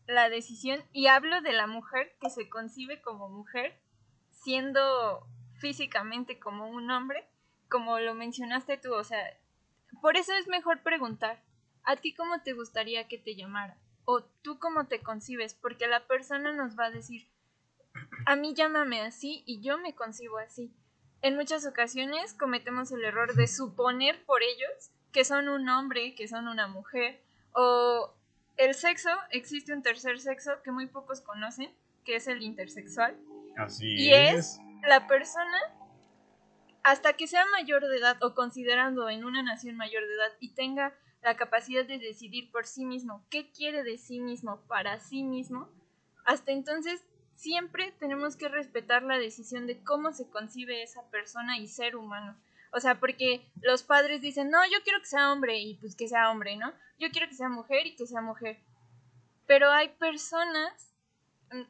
Speaker 8: la decisión, y hablo de la mujer que se concibe como mujer, siendo físicamente como un hombre, como lo mencionaste tú, o sea, por eso es mejor preguntar, ¿a ti cómo te gustaría que te llamara? O tú cómo te concibes, porque la persona nos va a decir, a mí llámame así y yo me concibo así. En muchas ocasiones cometemos el error de suponer por ellos que son un hombre, que son una mujer, o el sexo, existe un tercer sexo que muy pocos conocen, que es el intersexual.
Speaker 2: Así
Speaker 8: Y es la persona, hasta que sea mayor de edad o considerando en una nación mayor de edad y tenga la capacidad de decidir por sí mismo qué quiere de sí mismo para sí mismo, hasta entonces siempre tenemos que respetar la decisión de cómo se concibe esa persona y ser humano. O sea, porque los padres dicen, no, yo quiero que sea hombre y pues que sea hombre, ¿no? Yo quiero que sea mujer y que sea mujer. Pero hay personas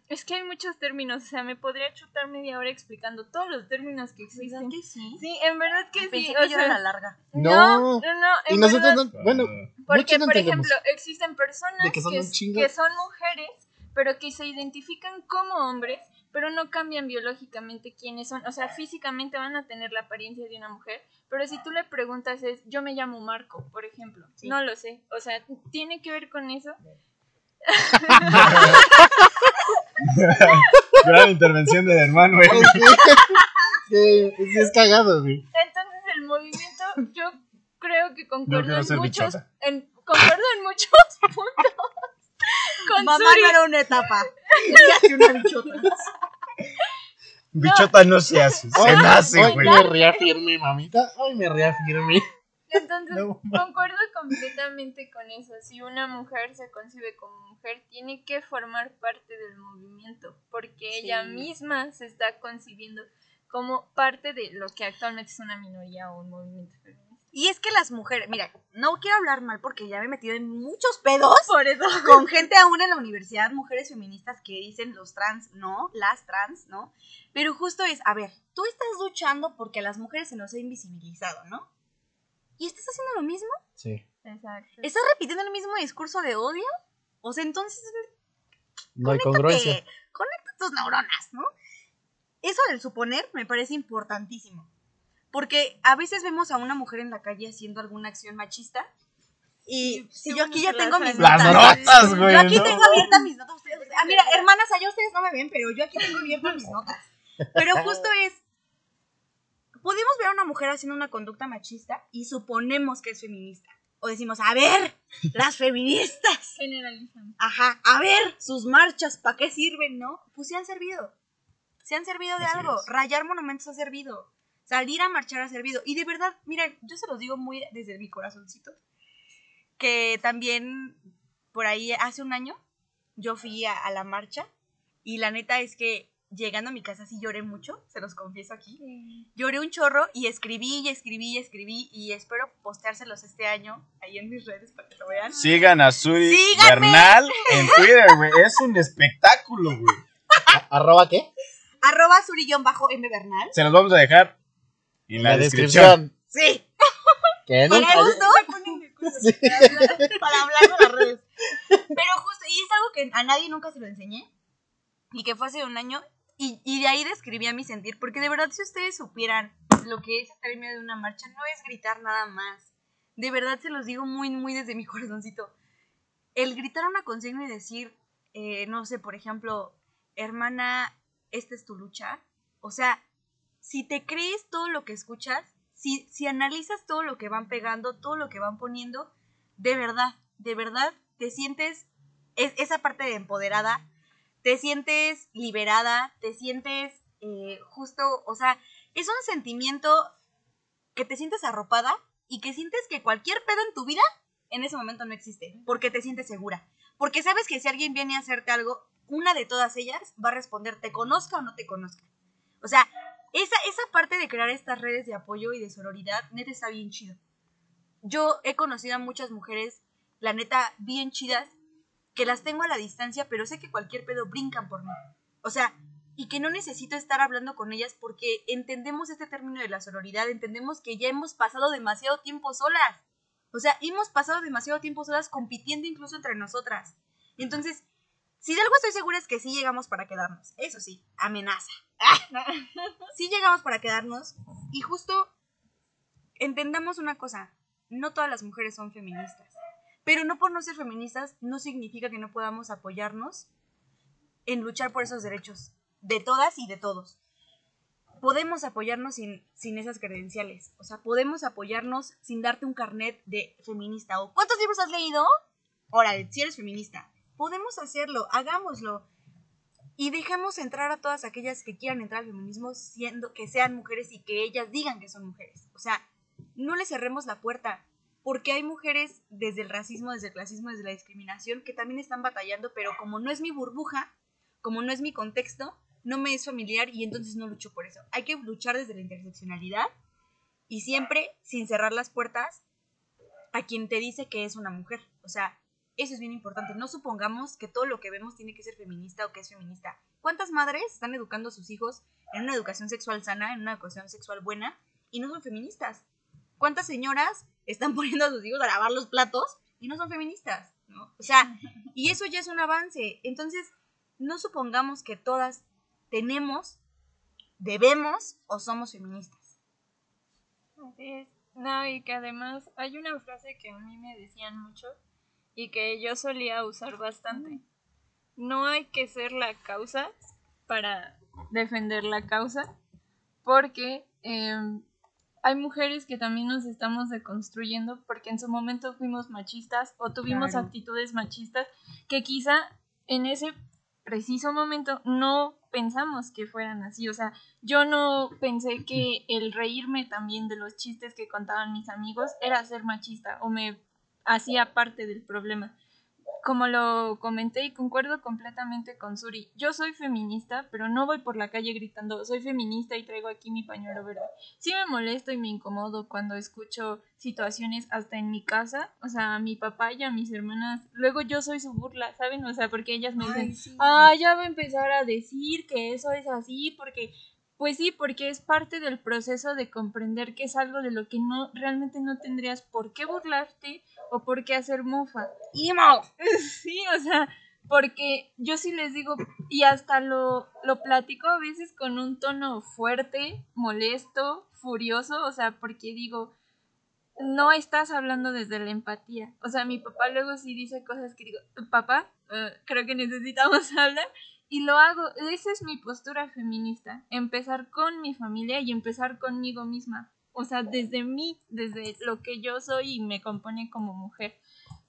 Speaker 8: Es que hay muchos términos, o sea, me podría chutar media hora explicando todos los términos que existen.
Speaker 1: que sí?
Speaker 8: Sí, en verdad que
Speaker 1: Pensé
Speaker 8: sí.
Speaker 1: que
Speaker 8: o sea,
Speaker 1: la larga.
Speaker 8: no,
Speaker 3: No.
Speaker 8: no, no,
Speaker 3: Y nosotros
Speaker 8: verdad,
Speaker 3: no, bueno,
Speaker 8: porque,
Speaker 3: no
Speaker 8: por ejemplo, existen personas
Speaker 3: que son
Speaker 8: que mujeres, pero que se identifican como hombres, pero no cambian biológicamente quiénes son. O sea, físicamente van a tener la apariencia de una mujer, pero si tú le preguntas es, yo me llamo Marco, por ejemplo.
Speaker 1: Sí.
Speaker 8: No lo sé. O sea, ¿tiene que ver con eso?
Speaker 2: Gran intervención del hermano, güey.
Speaker 3: Sí, sí, es cagado, güey.
Speaker 8: Entonces el movimiento, yo creo que concuerdo en muchos, en, concuerdo en muchos puntos con
Speaker 1: Mamá
Speaker 8: Suri.
Speaker 1: no era una etapa. Una bichota.
Speaker 2: Bichota no se hace, se
Speaker 3: Hoy-
Speaker 2: nace,
Speaker 3: hoy
Speaker 2: güey.
Speaker 3: me reafirmé, mamita. Hoy me reafirmé.
Speaker 8: Entonces
Speaker 3: No,
Speaker 8: concuerdo completamente con eso. Si una mujer se concibe como mujer, tiene que formar parte del movimiento, porque ella misma se está concibiendo como parte de lo que actualmente es una minoría o un movimiento feminista.
Speaker 1: Y es que las mujeres, mira, no quiero hablar mal porque ya me he metido en muchos pedos
Speaker 8: Por eso.
Speaker 1: con gente aún en la universidad, mujeres feministas que dicen los trans no, las trans no. Pero justo es, a ver, tú estás luchando porque a las mujeres se nos ha invisibilizado, ¿no? ¿Y estás haciendo lo mismo?
Speaker 3: Sí.
Speaker 8: Exacto.
Speaker 1: ¿Estás repitiendo el mismo discurso de odio? O sea, entonces
Speaker 3: No hay congruencia.
Speaker 1: conecta tus neuronas, ¿no? Eso del suponer me parece importantísimo. Porque a veces vemos a una mujer en la calle haciendo alguna acción machista. Y si yo aquí ya tengo mis
Speaker 2: Las
Speaker 1: notas.
Speaker 2: notas, güey.
Speaker 1: Yo aquí
Speaker 2: no.
Speaker 1: tengo abiertas mis notas. Ustedes, ah, mira, hermanas, allá ustedes no me ven, pero yo aquí tengo abiertas mis notas. Pero justo es. Podemos ver a una mujer haciendo una conducta machista y suponemos que es feminista. O decimos, a ver, las feministas.
Speaker 8: Generalizamos.
Speaker 1: Ajá, a ver, sus marchas, ¿para qué sirven, no? Pues sí han servido. se han servido de
Speaker 2: Así
Speaker 1: algo.
Speaker 2: es.
Speaker 1: Rayar monumentos ha servido. Salir a marchar ha servido. Y de verdad, miren, yo se los digo muy desde mi corazoncito. Que también por ahí hace un año yo fui a, a la marcha. Y la neta es que llegando a mi casa sí lloré mucho, se los confieso aquí. Lloré un chorro y escribí y escribí y escribí. Y espero posteárselos este año ahí en mis redes para que lo vean.
Speaker 2: Sigan a Suri
Speaker 1: Síganme.
Speaker 2: Bernal en Twitter, güey. Es un espectáculo, güey.
Speaker 3: ¿Arroba qué?
Speaker 1: Arroba suri-m Bernal.
Speaker 2: Se los vamos a dejar en la,
Speaker 3: La
Speaker 2: descripción.
Speaker 1: Sí.
Speaker 3: Que
Speaker 1: Me
Speaker 3: nunca-
Speaker 1: gustó.
Speaker 3: Sí.
Speaker 1: para hablar con las redes. Pero justo, y es algo que a nadie nunca se lo enseñé. Y que fue hace un año. Y, y de ahí describí a mi sentir. Porque de verdad, si ustedes supieran lo que es estar en medio de una marcha, no es gritar nada más. De verdad se los digo muy, muy desde mi corazoncito. El gritar una consigna y decir, eh, no sé, por ejemplo, hermana, esta es tu lucha. O sea, si te crees todo lo que escuchas, si, si analizas todo lo que van pegando, todo lo que van poniendo, de verdad, de verdad, te sientes es, esa parte de empoderada, te sientes liberada, te sientes eh, justo, o sea, es un sentimiento que te sientes arropada y que sientes que cualquier pedo en tu vida en ese momento no existe, porque te sientes segura, porque sabes que si alguien viene a hacerte algo, una de todas ellas va a responder, te conozca o no te conozca. O sea, esa, esa parte de crear estas redes de apoyo y de sororidad, neta está bien chido. Yo he conocido a muchas mujeres, la neta, bien chidas, que las tengo a la distancia, pero sé que cualquier pedo brincan por mí. O sea, y que no necesito estar hablando con ellas porque entendemos este término de la sororidad, entendemos que ya hemos pasado demasiado tiempo solas. O sea, hemos pasado demasiado tiempo solas compitiendo incluso entre nosotras. Entonces, si de algo estoy segura es que sí llegamos para quedarnos. Eso sí, amenaza. sí llegamos para quedarnos. Y justo entendamos una cosa, no todas las mujeres son feministas. Pero no por no ser feministas no significa que no podamos apoyarnos en luchar por esos derechos de todas y de todos. Podemos apoyarnos sin, sin esas credenciales. O sea, podemos apoyarnos sin darte un carnet de feminista. ¿O cuántos libros has leído? Órale, si eres feminista. Podemos hacerlo, hagámoslo. Y dejemos entrar a todas aquellas que quieran entrar al feminismo siendo que sean mujeres y que ellas digan que son mujeres. O sea, no le cerremos la puerta. Porque hay mujeres desde el racismo, desde el clasismo, desde la discriminación que también están batallando, pero como no es mi burbuja, como no es mi contexto, no me es familiar y entonces no lucho por eso. Hay que luchar desde la interseccionalidad y siempre sin cerrar las puertas a quien te dice que es una mujer. O sea, eso es bien importante. No supongamos que todo lo que vemos tiene que ser feminista o que es feminista. ¿Cuántas madres están educando a sus hijos en una educación sexual sana, en una educación sexual buena y no son feministas? ¿Cuántas señoras están poniendo a sus hijos a lavar los platos y no son feministas? ¿no? O sea, y eso ya es un avance. Entonces, no supongamos que todas tenemos, debemos o somos feministas.
Speaker 8: Así es. No, y que además hay una frase que a mí me decían mucho y que yo solía usar bastante. No hay que ser la causa para defender la causa, porque em, hay mujeres que también nos estamos deconstruyendo porque en su momento fuimos machistas o tuvimos
Speaker 1: Claro.
Speaker 8: actitudes machistas que quizá en ese preciso momento no pensamos que fueran así. O sea, yo no pensé que el reírme también de los chistes que contaban mis amigos era ser machista o me hacía parte del problema. Como lo comenté y concuerdo completamente con Suri, yo soy feminista, pero no voy por la calle gritando soy feminista y traigo aquí mi pañuelo verde. Sí me molesto y me incomodo cuando escucho situaciones hasta en mi casa, o sea, a mi papá y a mis hermanas, luego yo soy su burla, ¿saben? O sea, porque ellas me dicen, ah, ya va a empezar a decir que eso es así, porque, pues sí, porque es parte del proceso de comprender que es algo de lo que no, realmente no tendrías por qué burlarte o por qué hacer mofa.
Speaker 1: ¡Imo!
Speaker 8: Sí, o sea, porque yo sí les digo, y hasta lo, lo platico a veces con un tono fuerte, molesto, furioso, o sea, porque digo, no estás hablando desde la empatía. O sea, mi papá luego sí dice cosas que digo, papá, eh, creo que necesitamos hablar. Y lo hago, esa es mi postura feminista, empezar con mi familia y empezar conmigo misma. O sea, desde mí, desde lo que yo soy y me compone como mujer.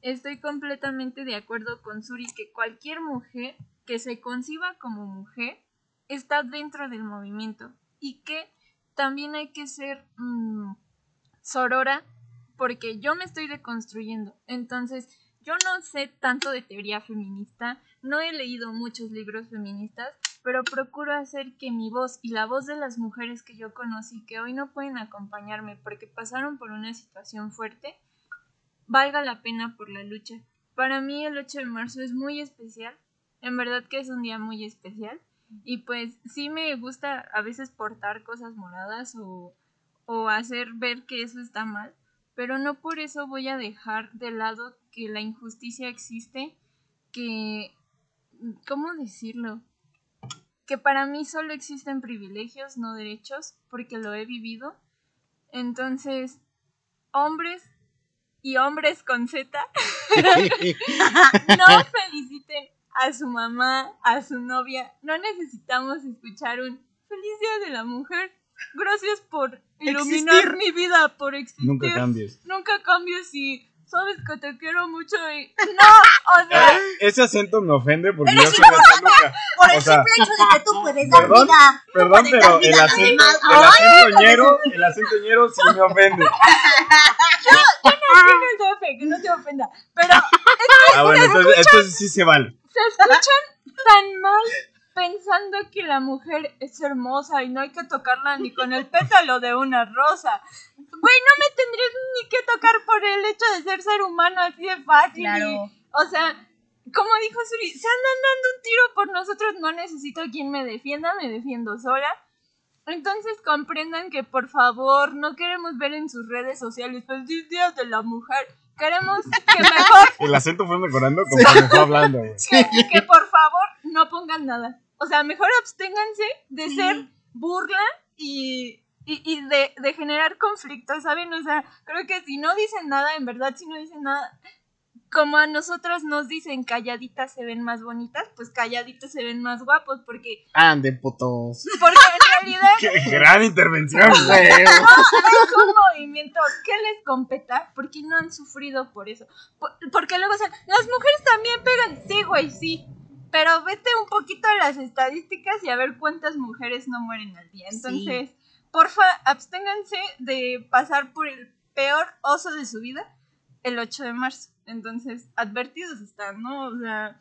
Speaker 8: Estoy completamente de acuerdo con Suri que cualquier mujer que se conciba como mujer está dentro del movimiento y que también hay que ser mm, sorora porque yo me estoy deconstruyendo. Entonces, yo no sé tanto de teoría feminista, no he leído muchos libros feministas, pero procuro hacer que mi voz y la voz de las mujeres que yo conocí que hoy no pueden acompañarme porque pasaron por una situación fuerte, valga la pena por la lucha. Para mí el 8 de marzo es muy especial, en verdad que es un día muy especial y pues sí me gusta a veces portar cosas moradas o, o hacer ver que eso está mal, pero no por eso voy a dejar de lado que la injusticia existe, que, ¿cómo decirlo? Que para mí solo existen privilegios, no derechos, porque lo he vivido. Entonces, hombres y hombres con Z, no feliciten a su mamá, a su novia. No necesitamos escuchar un feliz día de la mujer. Gracias por iluminar mi vida, por existir.
Speaker 2: Nunca cambies.
Speaker 8: Nunca cambies y sabes que te quiero mucho y... No, o sea...
Speaker 2: Ese acento me ofende porque yo soy de Toluca.
Speaker 1: Por el
Speaker 2: O sea,
Speaker 1: simple hecho de que tú puedes dar
Speaker 2: Perdón,
Speaker 1: vida.
Speaker 2: Perdón,
Speaker 1: puedes
Speaker 2: pero
Speaker 1: dar
Speaker 2: el
Speaker 1: vida los
Speaker 2: acento, el acento ñero, el acento ñero sí me ofende.
Speaker 8: Yo no te ofende, que no te ofenda. Pero
Speaker 2: Ah, bueno, entonces, entonces sí se vale.
Speaker 8: se escuchan tan mal pensando que la mujer es hermosa y no hay que tocarla ni con el pétalo de una rosa. Güey, no me tendrías ni que tocar por el hecho de ser ser humano así de fácil.
Speaker 1: Claro.
Speaker 8: y- o sea, como dijo Suri, se andan dando un tiro por nosotros, no necesito a quien me defienda, me defiendo sola. Entonces comprendan que por favor no queremos ver en sus redes sociales feliz día de la mujer. Queremos que mejor
Speaker 2: El acento fue mejorando conforme fue hablando,
Speaker 8: que por favor no pongan nada. O sea, mejor absténganse de
Speaker 1: Sí.
Speaker 8: ser burla y, y, y de, de generar conflictos, ¿saben? O sea, creo que si no dicen nada, en verdad, si no dicen nada, como a nosotros nos dicen calladitas se ven más bonitas, pues calladitos se ven más guapos, porque,
Speaker 3: Ande, putos.
Speaker 8: porque en realidad
Speaker 2: Qué gran intervención, güey.
Speaker 8: Un movimiento que les competa porque no han sufrido por eso. Por- porque luego, o sea, las mujeres también pegan. Sí, güey, sí. Pero vete un poquito a las estadísticas y a ver cuántas mujeres no mueren al día. Entonces, porfa, absténganse de pasar por el peor oso de su vida el 8 de marzo. Entonces, advertidos están, ¿no? O sea,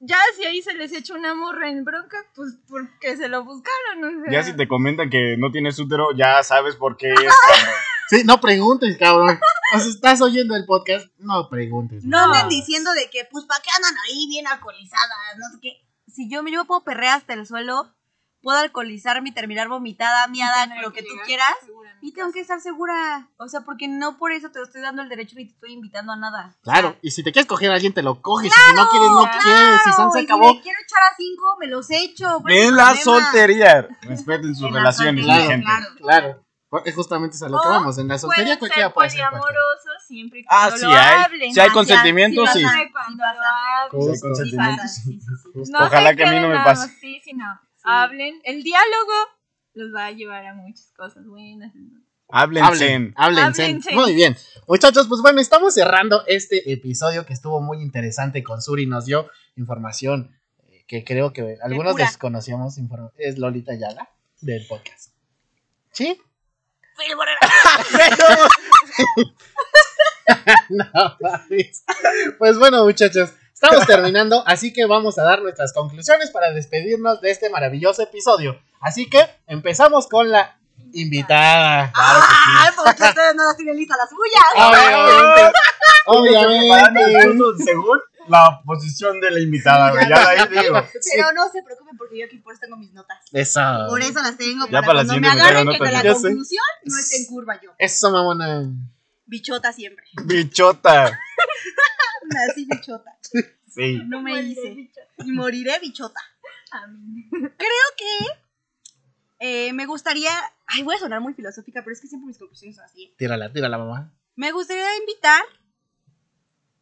Speaker 8: ya si ahí se les echa una morra en bronca, pues porque se lo buscaron. O sea.
Speaker 2: Ya si te comentan que no tienes útero, ya sabes por qué es.
Speaker 3: Sí, no preguntes, cabrón. O sea, estás oyendo el podcast, no preguntes.
Speaker 1: No anden diciendo de que, pues, ¿para qué andan ahí bien alcoholizadas? No sé qué. Si yo me yo puedo perrear hasta el suelo, puedo alcoholizarme y terminar vomitada, miada, lo que tú quieras. Y tengo que estar segura. O sea, porque no por eso te estoy dando el derecho ni te estoy invitando a nada.
Speaker 3: Claro, y si te quieres coger a alguien, te lo coges. y si no quieres, no
Speaker 8: claro,
Speaker 3: quieres. Y San se
Speaker 1: y
Speaker 3: acabó.
Speaker 1: Si me quiero echar a cinco, me los echo. ¿cuál es
Speaker 2: En
Speaker 1: el
Speaker 2: la
Speaker 1: problema?
Speaker 2: soltería. Respeten sus
Speaker 1: En la
Speaker 2: relaciones, mi gente.
Speaker 1: claro.
Speaker 3: Claro. Porque Justamente es a lo que vamos. En la soltería cualquiera
Speaker 8: ser
Speaker 3: puede ser.
Speaker 8: siempre y
Speaker 2: Ah,
Speaker 8: cuando
Speaker 2: sí
Speaker 8: lo
Speaker 2: hay.
Speaker 8: hablen.
Speaker 2: Si hay consentimiento,
Speaker 1: sí,
Speaker 2: Ojalá que a mí no me pase.
Speaker 8: Sí, sí, no. Hablen. El diálogo los va a llevar a muchas cosas buenas.
Speaker 2: Háblense.
Speaker 3: Hablen, háblense.
Speaker 8: Háblense.
Speaker 3: Muy bien. Muchachos, pues bueno, estamos cerrando este episodio que estuvo muy interesante con Suri. Nos dio información eh, que creo que algunos desconocíamos. Es Lolita Yala del podcast. ¿Sí?
Speaker 1: Phil Borrero.
Speaker 3: No, mames. pues bueno, muchachos, estamos terminando, así que vamos a dar nuestras conclusiones para despedirnos de este maravilloso episodio. Así que empezamos con la invitada. Claro que sí.
Speaker 1: Ay, porque ustedes no las tienen listas las suyas.
Speaker 3: Obviamente. Obviamente.
Speaker 2: según la posición de la invitada, güey. Ya ahí digo.
Speaker 1: Pero no se preocupen porque yo aquí por eso tengo mis notas.
Speaker 3: Eso.
Speaker 1: Por eso las tengo.
Speaker 2: Ya
Speaker 1: para,
Speaker 2: para la
Speaker 1: cuando me
Speaker 2: siguiente me
Speaker 1: agarren que
Speaker 2: notas,
Speaker 1: la
Speaker 3: ya sé.
Speaker 1: conclusión no esté en curva yo.
Speaker 3: Eso, mamona.
Speaker 1: Bichota siempre.
Speaker 2: Bichota.
Speaker 1: Nací bichota.
Speaker 2: Sí.
Speaker 1: No me hice. Y moriré bichota. Creo que eh, me gustaría. Ay, voy a sonar muy filosófica, pero es que siempre mis conclusiones son así.
Speaker 3: Tírala, tírala, mamá.
Speaker 1: Me gustaría invitar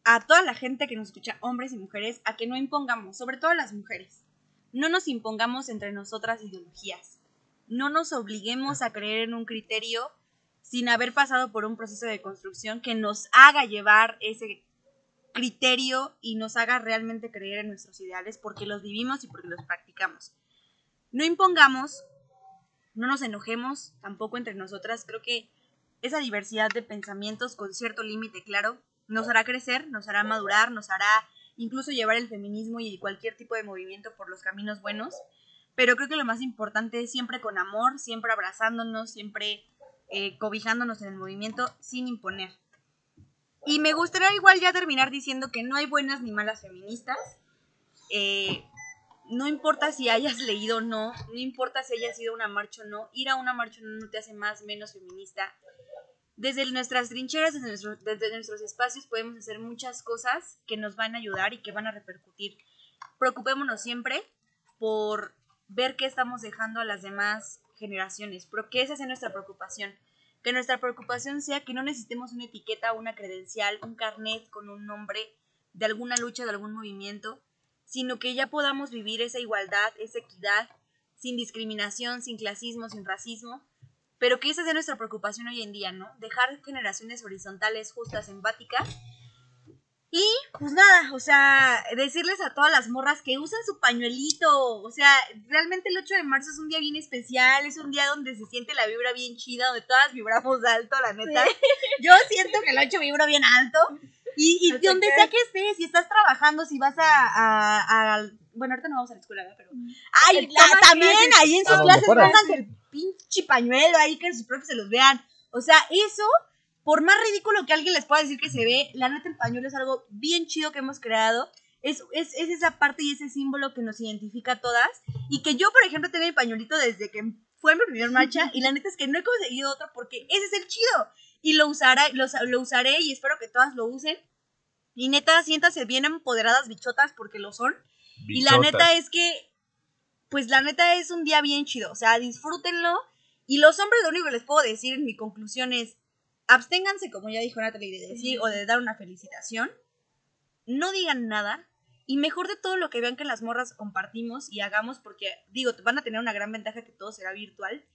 Speaker 1: a toda la gente que nos escucha, hombres y mujeres, a que no impongamos, sobre todo a las mujeres, no nos impongamos entre nosotras ideologías. No nos obliguemos a creer en un criterio sin haber pasado por un proceso de construcción que nos haga llevar ese criterio y nos haga realmente creer en nuestros ideales porque los vivimos y porque los practicamos. no impongamos, no nos enojemos tampoco entre nosotras. Creo que esa diversidad de pensamientos con cierto límite claro nos hará crecer, nos hará madurar, nos hará incluso llevar el feminismo y cualquier tipo de movimiento por los caminos buenos. Pero creo que lo más importante es siempre con amor, siempre abrazándonos, siempre eh, cobijándonos en el movimiento sin imponer. Y me gustaría igual ya terminar diciendo que no hay buenas ni malas feministas. Eh, no importa si hayas leído o no, no importa si hayas ido a una marcha o no, ir a una marcha no te hace más menos feminista. Desde nuestras trincheras, desde, nuestros espacios podemos hacer muchas cosas que nos van a ayudar y que van a repercutir. Preocupémonos siempre por ver qué estamos dejando a las demás generaciones, porque esa es nuestra preocupación. Que nuestra preocupación sea que no necesitemos una etiqueta, una credencial, un carnet con un nombre de alguna lucha, de algún movimiento, sino que ya podamos vivir esa igualdad, esa equidad, sin discriminación, sin clasismo, sin racismo, pero que esa sea nuestra preocupación hoy en día, ¿no? Dejar generaciones horizontales, justas, empáticas. Y pues nada, o sea, decirles a todas las morras que usen su pañuelito, o sea, realmente el 8 de marzo es un día bien especial, es un día donde se siente la vibra bien chida, donde todas vibramos alto, la neta. Yo siento que el 8 vibra bien alto. Y, y donde sea que estés, si estás trabajando, si vas a, a, bueno, ahorita no vamos a la escuela, pero
Speaker 8: Mm.
Speaker 1: ay, también ahí en sus
Speaker 2: A
Speaker 1: clases pongan el pinche pañuelo ahí que sus profes se los vean. O sea, eso, por más ridículo que alguien les pueda decir que se ve, la neta el pañuelo es algo bien chido que hemos creado. Es, es, es esa parte y ese símbolo que nos identifica a todas. Y que yo, por ejemplo, tengo mi pañuelito desde que fue mi primer marcha. y la neta es que no he conseguido otro porque ese es el chido. Y lo usaré, lo, lo usaré y espero que todas lo usen. Y neta, siéntase bien empoderadas bichotas porque lo son. Y la neta es que, pues la neta es un día bien chido. O sea, disfrútenlo. Y los hombres, lo único que les puedo decir en mi conclusión es, absténganse, como ya dijo Natalie, de decir o de dar una felicitación. No digan nada. Y mejor de todo lo que vean que las morras compartimos y hagamos, porque digo, van a tener una gran ventaja que todo será virtual.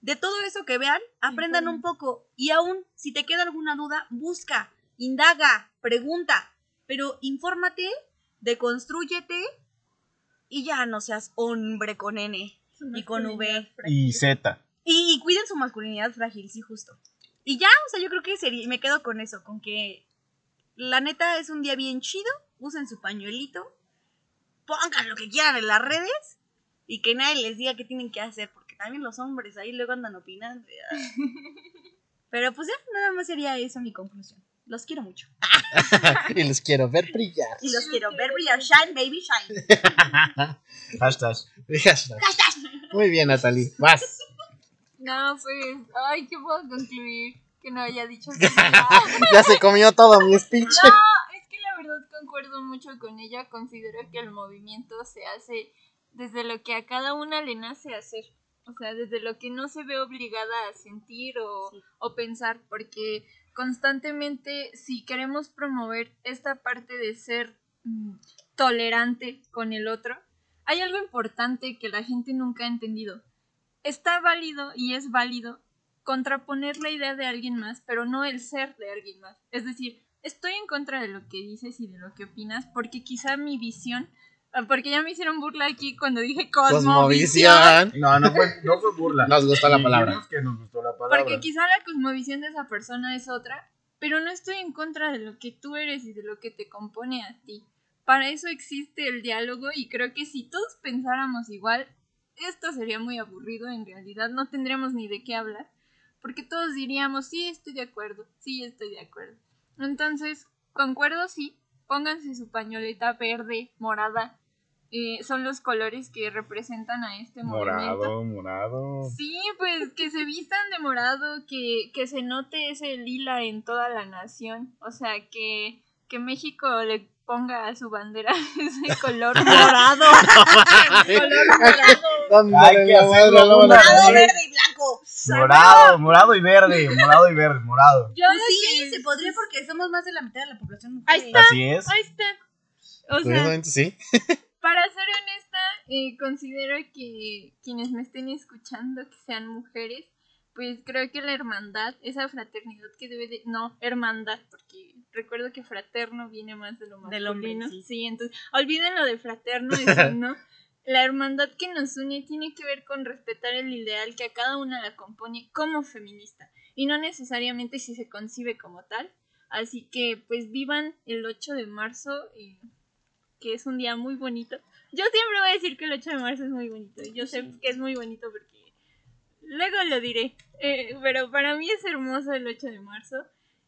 Speaker 1: De todo eso que vean, aprendan un poco. Y aún, si te queda alguna duda, busca, indaga, pregunta. Pero infórmate, deconstrúyete y ya no seas hombre con N y con V.
Speaker 2: Y Z.
Speaker 1: Y, y cuiden su masculinidad frágil, sí, justo. Y ya, o sea, yo creo que sería, me quedo con eso, con que la neta es un día bien chido, usen su pañuelito, pongan lo que quieran en las redes y que nadie les diga qué tienen que hacer, porque también los hombres ahí luego andan opinando. Pero pues ya, nada más sería eso mi conclusión. Los quiero mucho.
Speaker 3: y los quiero ver brillar.
Speaker 1: Y los quiero ver brillar. Shine, baby, shine.
Speaker 2: Hashtag.
Speaker 3: Hashtag. Muy bien, Natalie. Vas.
Speaker 8: No, pues, ay, ¿qué puedo concluir? Que no haya dicho que
Speaker 3: ya se comió todo mi speech.
Speaker 8: No, es que la verdad concuerdo mucho con ella. Considero que el movimiento se hace desde lo que a cada una le nace hacer. O sea, desde lo que no se ve obligada a sentir o, o pensar. Porque constantemente, si queremos promover esta parte de ser mm, tolerante con el otro, hay algo importante que la gente nunca ha entendido. Está válido y es válido contraponer la idea de alguien más, pero no el ser de alguien más. Es decir, estoy en contra de lo que dices y de lo que opinas, porque quizá mi visión, porque ya me hicieron burla aquí cuando dije cosmovisión,
Speaker 3: Cosmovisión.
Speaker 2: No, no fue, no fue burla.
Speaker 3: Nos gustó la palabra.
Speaker 2: Que nos gustó la palabra.
Speaker 8: porque quizá la cosmovisión de esa persona es otra, pero no estoy en contra de lo que tú eres y de lo que te compone a ti. Para eso existe el diálogo y creo que si todos pensáramos igual, esto sería muy aburrido en realidad, no tendríamos ni de qué hablar, porque todos diríamos, sí, estoy de acuerdo, sí, estoy de acuerdo. Entonces, concuerdo, sí, pónganse su pañoleta verde, morada, eh, son los colores que representan a este movimiento.
Speaker 2: Morado, morado.
Speaker 8: Sí, pues que se vistan de morado, que, que se note ese lila en toda la nación. O sea, que, que México le ponga a su bandera ese color morado. color morado.
Speaker 3: ¿Dónde
Speaker 2: Hay
Speaker 3: le
Speaker 2: que?
Speaker 1: Morado, verde y blanco.
Speaker 2: Morado, morado y verde. Morado y verde, morado.
Speaker 8: Yo
Speaker 1: Pues sí,
Speaker 8: que-
Speaker 1: se podría porque somos más de la mitad de la población.
Speaker 8: Ahí
Speaker 1: mujer.
Speaker 8: está.
Speaker 2: Así es.
Speaker 8: Ahí está. O sea,
Speaker 3: sí.
Speaker 8: para ser honesta, eh, considero que quienes me estén escuchando, que sean mujeres, pues creo que la hermandad, esa fraternidad que debe de... No, hermandad, porque recuerdo que fraterno viene más de lo
Speaker 1: Del hombre,
Speaker 8: masculino.
Speaker 1: sí.
Speaker 8: sí. entonces, olviden lo de fraterno, eso no. La hermandad que nos une tiene que ver con respetar el ideal que a cada una la compone como feminista y no necesariamente si se concibe como tal. Así que pues vivan el 8 de marzo, y que es un día muy bonito. Yo siempre voy a decir que el 8 de marzo es muy bonito. Yo sé que es muy bonito porque luego lo diré. Eh, pero para mí es hermoso el 8 de marzo.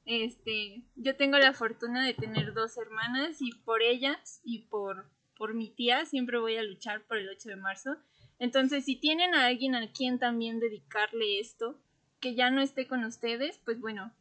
Speaker 8: Este, yo tengo la fortuna de tener dos hermanas y por ellas y por, por mi tía siempre voy a luchar por el 8 de marzo. Entonces, si tienen a alguien a quien también dedicarle esto, que ya no esté con ustedes, pues bueno,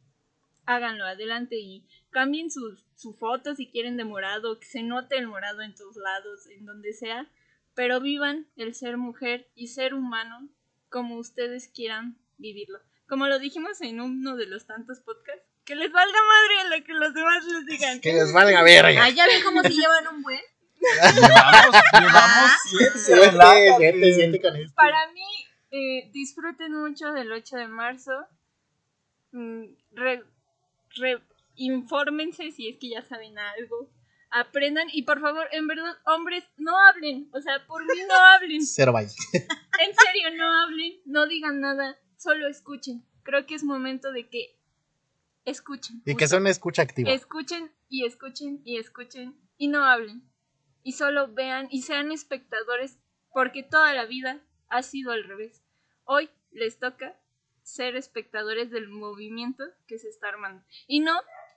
Speaker 8: háganlo adelante y cambien su, su foto si quieren de morado, que se note el morado en todos lados, en donde sea, pero vivan el ser mujer y ser humano como ustedes quieran vivirlo. Como lo dijimos en uno de los tantos podcasts, que les valga madre lo que los demás les digan.
Speaker 3: Que les valga verga.
Speaker 1: Ah, ya ven cómo se llevan un buen.
Speaker 2: Llevamos,
Speaker 3: con esto.
Speaker 8: Para mí, eh, disfruten mucho del 8 de marzo. Mm, re- re- infórmense si es que ya saben algo. Aprendan y por favor, en verdad, hombres, no hablen. O sea, por mí no hablen.
Speaker 3: Cero bye.
Speaker 8: En serio, no hablen, no digan nada, solo escuchen. Creo que es momento de que escuchen.
Speaker 3: Y que sea una escucha activa.
Speaker 8: Escuchen y escuchen y escuchen y no hablen. Y solo vean y sean espectadores porque toda la vida ha sido al revés. Hoy les toca ser espectadores del movimiento que se está armando. Y no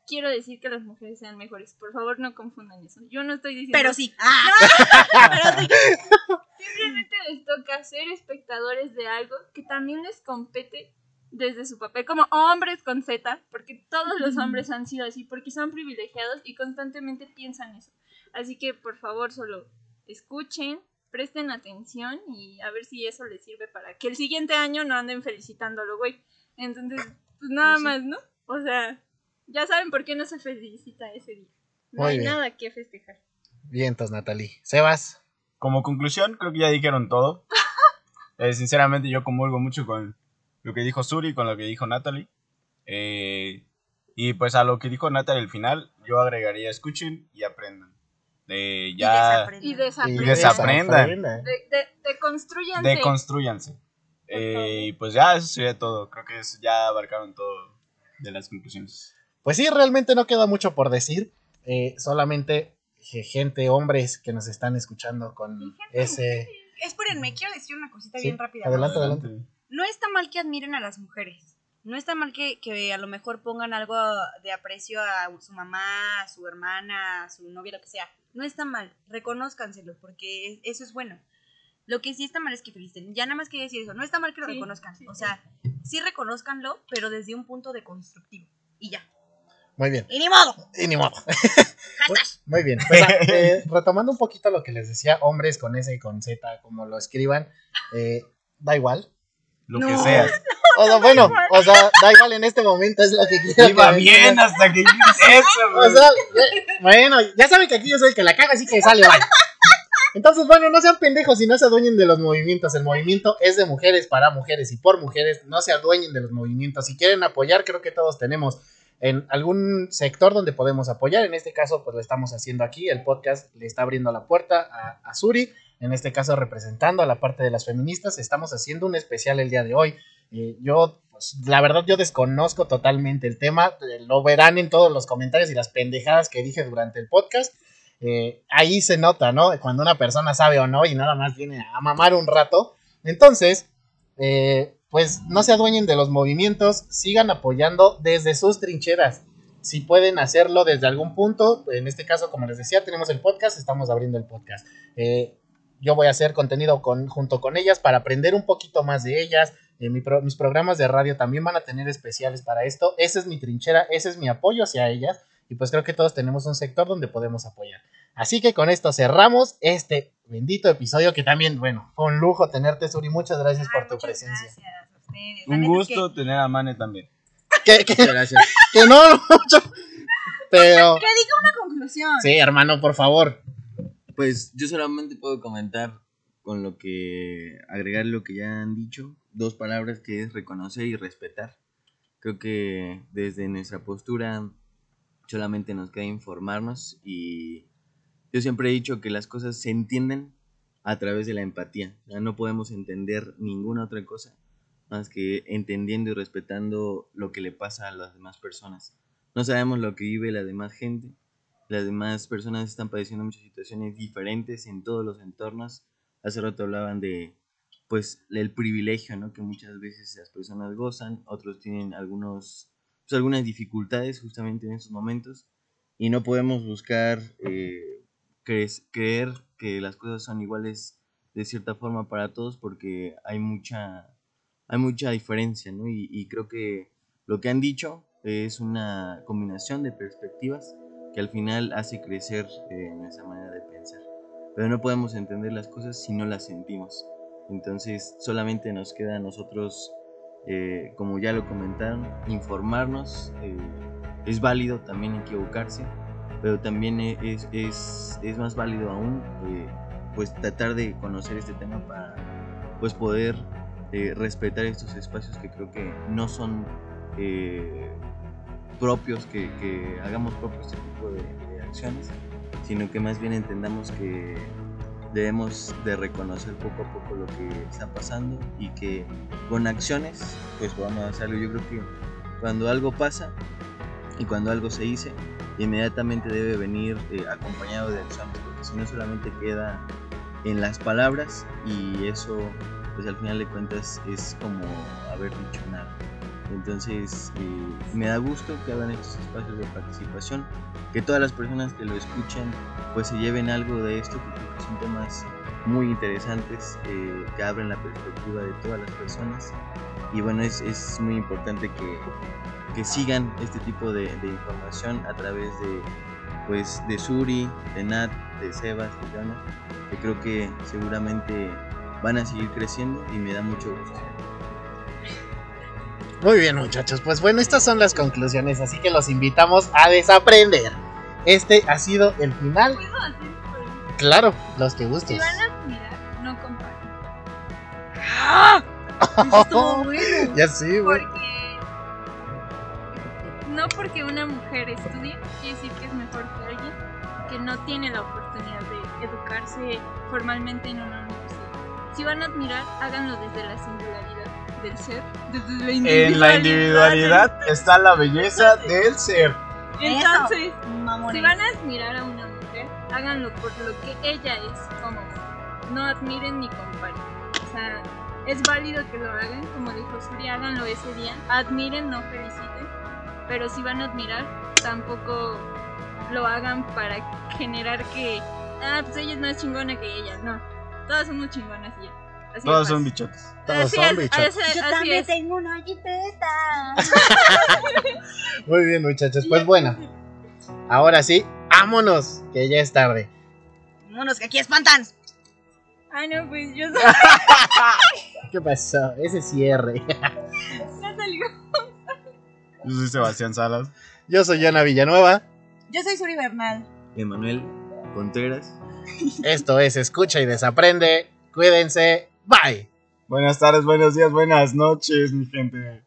Speaker 8: quiero decir que las mujeres sean mejores. Por favor, no confundan eso. Yo no estoy diciendo
Speaker 1: Pero sí. Ah.
Speaker 8: Simplemente les toca ser espectadores de algo que también les compete desde su papel como hombres con Z, porque todos los hombres han sido así, porque son privilegiados y constantemente piensan eso. Así que por favor solo escuchen, presten atención y a ver si eso les sirve para que el siguiente año no anden felicitándolo, güey. Entonces, pues nada más, ¿no? O sea, ya saben por qué no se felicita ese día. No
Speaker 3: Muy
Speaker 8: hay
Speaker 3: bien.
Speaker 8: nada que festejar.
Speaker 3: Vientos, Natalie. Sebas.
Speaker 2: Como conclusión, creo que ya dijeron todo. Eh, sinceramente, yo comulgo mucho con lo que dijo Suri, con lo que dijo Natalie. Eh, y pues a lo que dijo Natalie al final, yo agregaría escuchen y aprendan. Eh,
Speaker 1: Y desaprendan.
Speaker 8: Y
Speaker 3: Y
Speaker 8: desaprendan. De, de, deconstruyanse.
Speaker 2: Eh, y pues ya, eso sería todo. Creo que eso ya abarcaron todo de las conclusiones.
Speaker 3: Pues sí, realmente no queda mucho por decir. Eh, solamente gente, hombres que nos están escuchando con ese.
Speaker 1: Espérenme, quiero decir una cosita
Speaker 3: Sí,
Speaker 1: bien rápida.
Speaker 3: adelante, adelante.
Speaker 1: No está mal que admiren a las mujeres. No está mal que, que a lo mejor pongan algo de aprecio a su mamá, a su hermana, a su novia, lo que sea. No está mal, reconózcanselo, porque es- eso es bueno. Lo que sí está mal es que feliciten. Ya nada más quería decir eso. No está mal que lo
Speaker 8: Sí,
Speaker 1: reconozcan.
Speaker 8: sí,
Speaker 1: o sea, sí reconózcanlo, pero desde un punto de constructivo. Y ya.
Speaker 3: Muy bien.
Speaker 1: ¡Y ni modo!
Speaker 3: Y ni modo. Muy- Muy bien. Pues, eh, retomando un poquito lo que les decía, hombres con S y con Z, como lo escriban, eh, da igual.
Speaker 2: Lo
Speaker 1: No.
Speaker 2: que sea.
Speaker 3: O sea, bueno, o sea, da igual en este momento, es lo que quiero.
Speaker 2: Iba
Speaker 3: que
Speaker 2: bien hasta que eso,
Speaker 3: O sea, eh, bueno, ya saben que aquí yo soy el que la caga, así que sale, vale. Entonces, bueno, no sean pendejos y no se adueñen de los movimientos. El movimiento es de mujeres para mujeres y por mujeres. No se adueñen de los movimientos. Si quieren apoyar, creo que todos tenemos en algún sector donde podemos apoyar. En este caso, pues lo estamos haciendo aquí. El podcast le está abriendo la puerta a, a Suri. En este caso, representando a la parte de las feministas. Estamos haciendo un especial el día de hoy. Eh, yo, pues, la verdad, yo desconozco totalmente el tema. Eh, Lo verán en todos los comentarios y las pendejadas que dije durante el podcast. Eh, ahí se nota, ¿no? Cuando una persona sabe o no y nada más viene a mamar un rato. Entonces, eh, pues no se adueñen de los movimientos, sigan apoyando desde sus trincheras. Si pueden hacerlo desde algún punto, en este caso, como les decía, tenemos el podcast, estamos abriendo el podcast. Eh, yo voy a hacer contenido con, junto con ellas para aprender un poquito más de ellas. Eh, mi pro- mis programas de radio también van a tener especiales para esto. Esa es mi trinchera, ese es mi apoyo hacia ellas. Y pues creo que todos tenemos un sector donde podemos apoyar. Así que con esto cerramos este bendito episodio que también, bueno, fue un lujo tenerte, Suri. Muchas gracias por
Speaker 1: Ay,
Speaker 3: tu
Speaker 1: muchas
Speaker 3: presencia.
Speaker 1: Gracias a ustedes.
Speaker 2: Un gusto tener a Mane también.
Speaker 3: Que, que-
Speaker 5: Muchas gracias.
Speaker 3: que no mucho, pero...
Speaker 1: Que, que diga una conclusión.
Speaker 3: Sí, hermano, por favor.
Speaker 5: Pues yo solamente puedo comentar con lo que agregar lo que ya han dicho, dos palabras que es reconocer y respetar. Creo que desde nuestra postura solamente nos queda informarnos y yo siempre he dicho que las cosas se entienden a través de la empatía. No podemos entender ninguna otra cosa más que entendiendo y respetando lo que le pasa a las demás personas. No sabemos lo que vive la demás gente. Las demás personas están padeciendo muchas situaciones diferentes en todos los entornos. Hace rato hablaban de pues el privilegio ¿no? que muchas veces las personas gozan, otros tienen algunos, pues, algunas dificultades justamente en esos momentos y no podemos buscar eh, creer que las cosas son iguales de cierta forma para todos porque hay mucha, hay mucha diferencia ¿no? y, creo que lo que han dicho es una combinación de perspectivas que al final hace crecer eh, nuestra manera de pensar. Pero no podemos entender las cosas si no las sentimos. Entonces solamente nos queda a nosotros, eh, como ya lo comentaron, informarnos. Eh, es válido también equivocarse, pero también es, es, es más válido aún eh, pues tratar de conocer este tema para pues poder respetar estos espacios que creo que no son propios, que, que, hagamos propios este tipo de, de acciones, sino que más bien entendamos que debemos de reconocer poco a poco lo que está pasando y que con acciones pues podamos hacerlo. Yo creo que cuando algo pasa y cuando algo se dice, inmediatamente debe venir eh, acompañado de acciones, porque si no solamente queda en las palabras y eso pues al final de cuentas es como haber dicho nada. Entonces eh, me da gusto que hagan estos espacios de participación, que todas las personas que lo escuchen pues se lleven algo de esto, que creo que son temas muy interesantes eh, que abren la perspectiva de todas las personas. Y bueno, es, muy importante que, que, sigan este tipo de, información a través de, pues, de Suri, de Nat, de Sebas, de Jonah, que creo que seguramente van a seguir creciendo y me da mucho gusto.
Speaker 3: Muy bien muchachos, pues bueno, estas son las conclusiones, así que los invitamos a desaprender. Este ha sido el final.
Speaker 8: ¿Puedo hacer
Speaker 3: Claro, los que gustes.
Speaker 8: Si van a mirar, no comparen.
Speaker 1: ¡Ah! Eso bueno.
Speaker 3: ya sí, güey.
Speaker 8: Porque no porque una mujer estudie quiere decir que es mejor que alguien que no tiene la oportunidad de educarse formalmente en una universidad. Si van a admirar, háganlo desde la singularidad del ser, desde la individualidad.
Speaker 2: En la individualidad está la belleza del ser.
Speaker 8: Entonces, si van a admirar a una mujer, háganlo por lo que ella es como no admiren ni comparen. O sea, es válido que lo hagan, como dijo Suri, háganlo ese día. Admiren, no feliciten. Pero si van a admirar, tampoco lo hagan para generar que, ah, pues ella es más chingona que ella. No, todas somos chingonas y ya. Así
Speaker 2: Todos
Speaker 8: es
Speaker 2: son bichotes.
Speaker 3: Todos son
Speaker 8: es,
Speaker 3: bichotes.
Speaker 1: Yo
Speaker 8: así
Speaker 1: también
Speaker 8: es.
Speaker 1: tengo una jipeta.
Speaker 3: Muy bien muchachos, pues bueno. Ahora sí, vámonos, que ya es tarde.
Speaker 1: Vámonos, que aquí espantan.
Speaker 8: Ay, no, pues yo
Speaker 3: ¿Qué pasó? Ese cierre.
Speaker 8: no salió.
Speaker 2: Yo soy Sebastián Salas.
Speaker 3: Yo soy Yana Villanueva.
Speaker 1: Yo soy Suri Bernal.
Speaker 5: Emanuel Contreras.
Speaker 3: Esto es Escucha y Desaprende. Cuídense. Bye.
Speaker 2: Buenas tardes, buenos días, buenas noches, mi gente.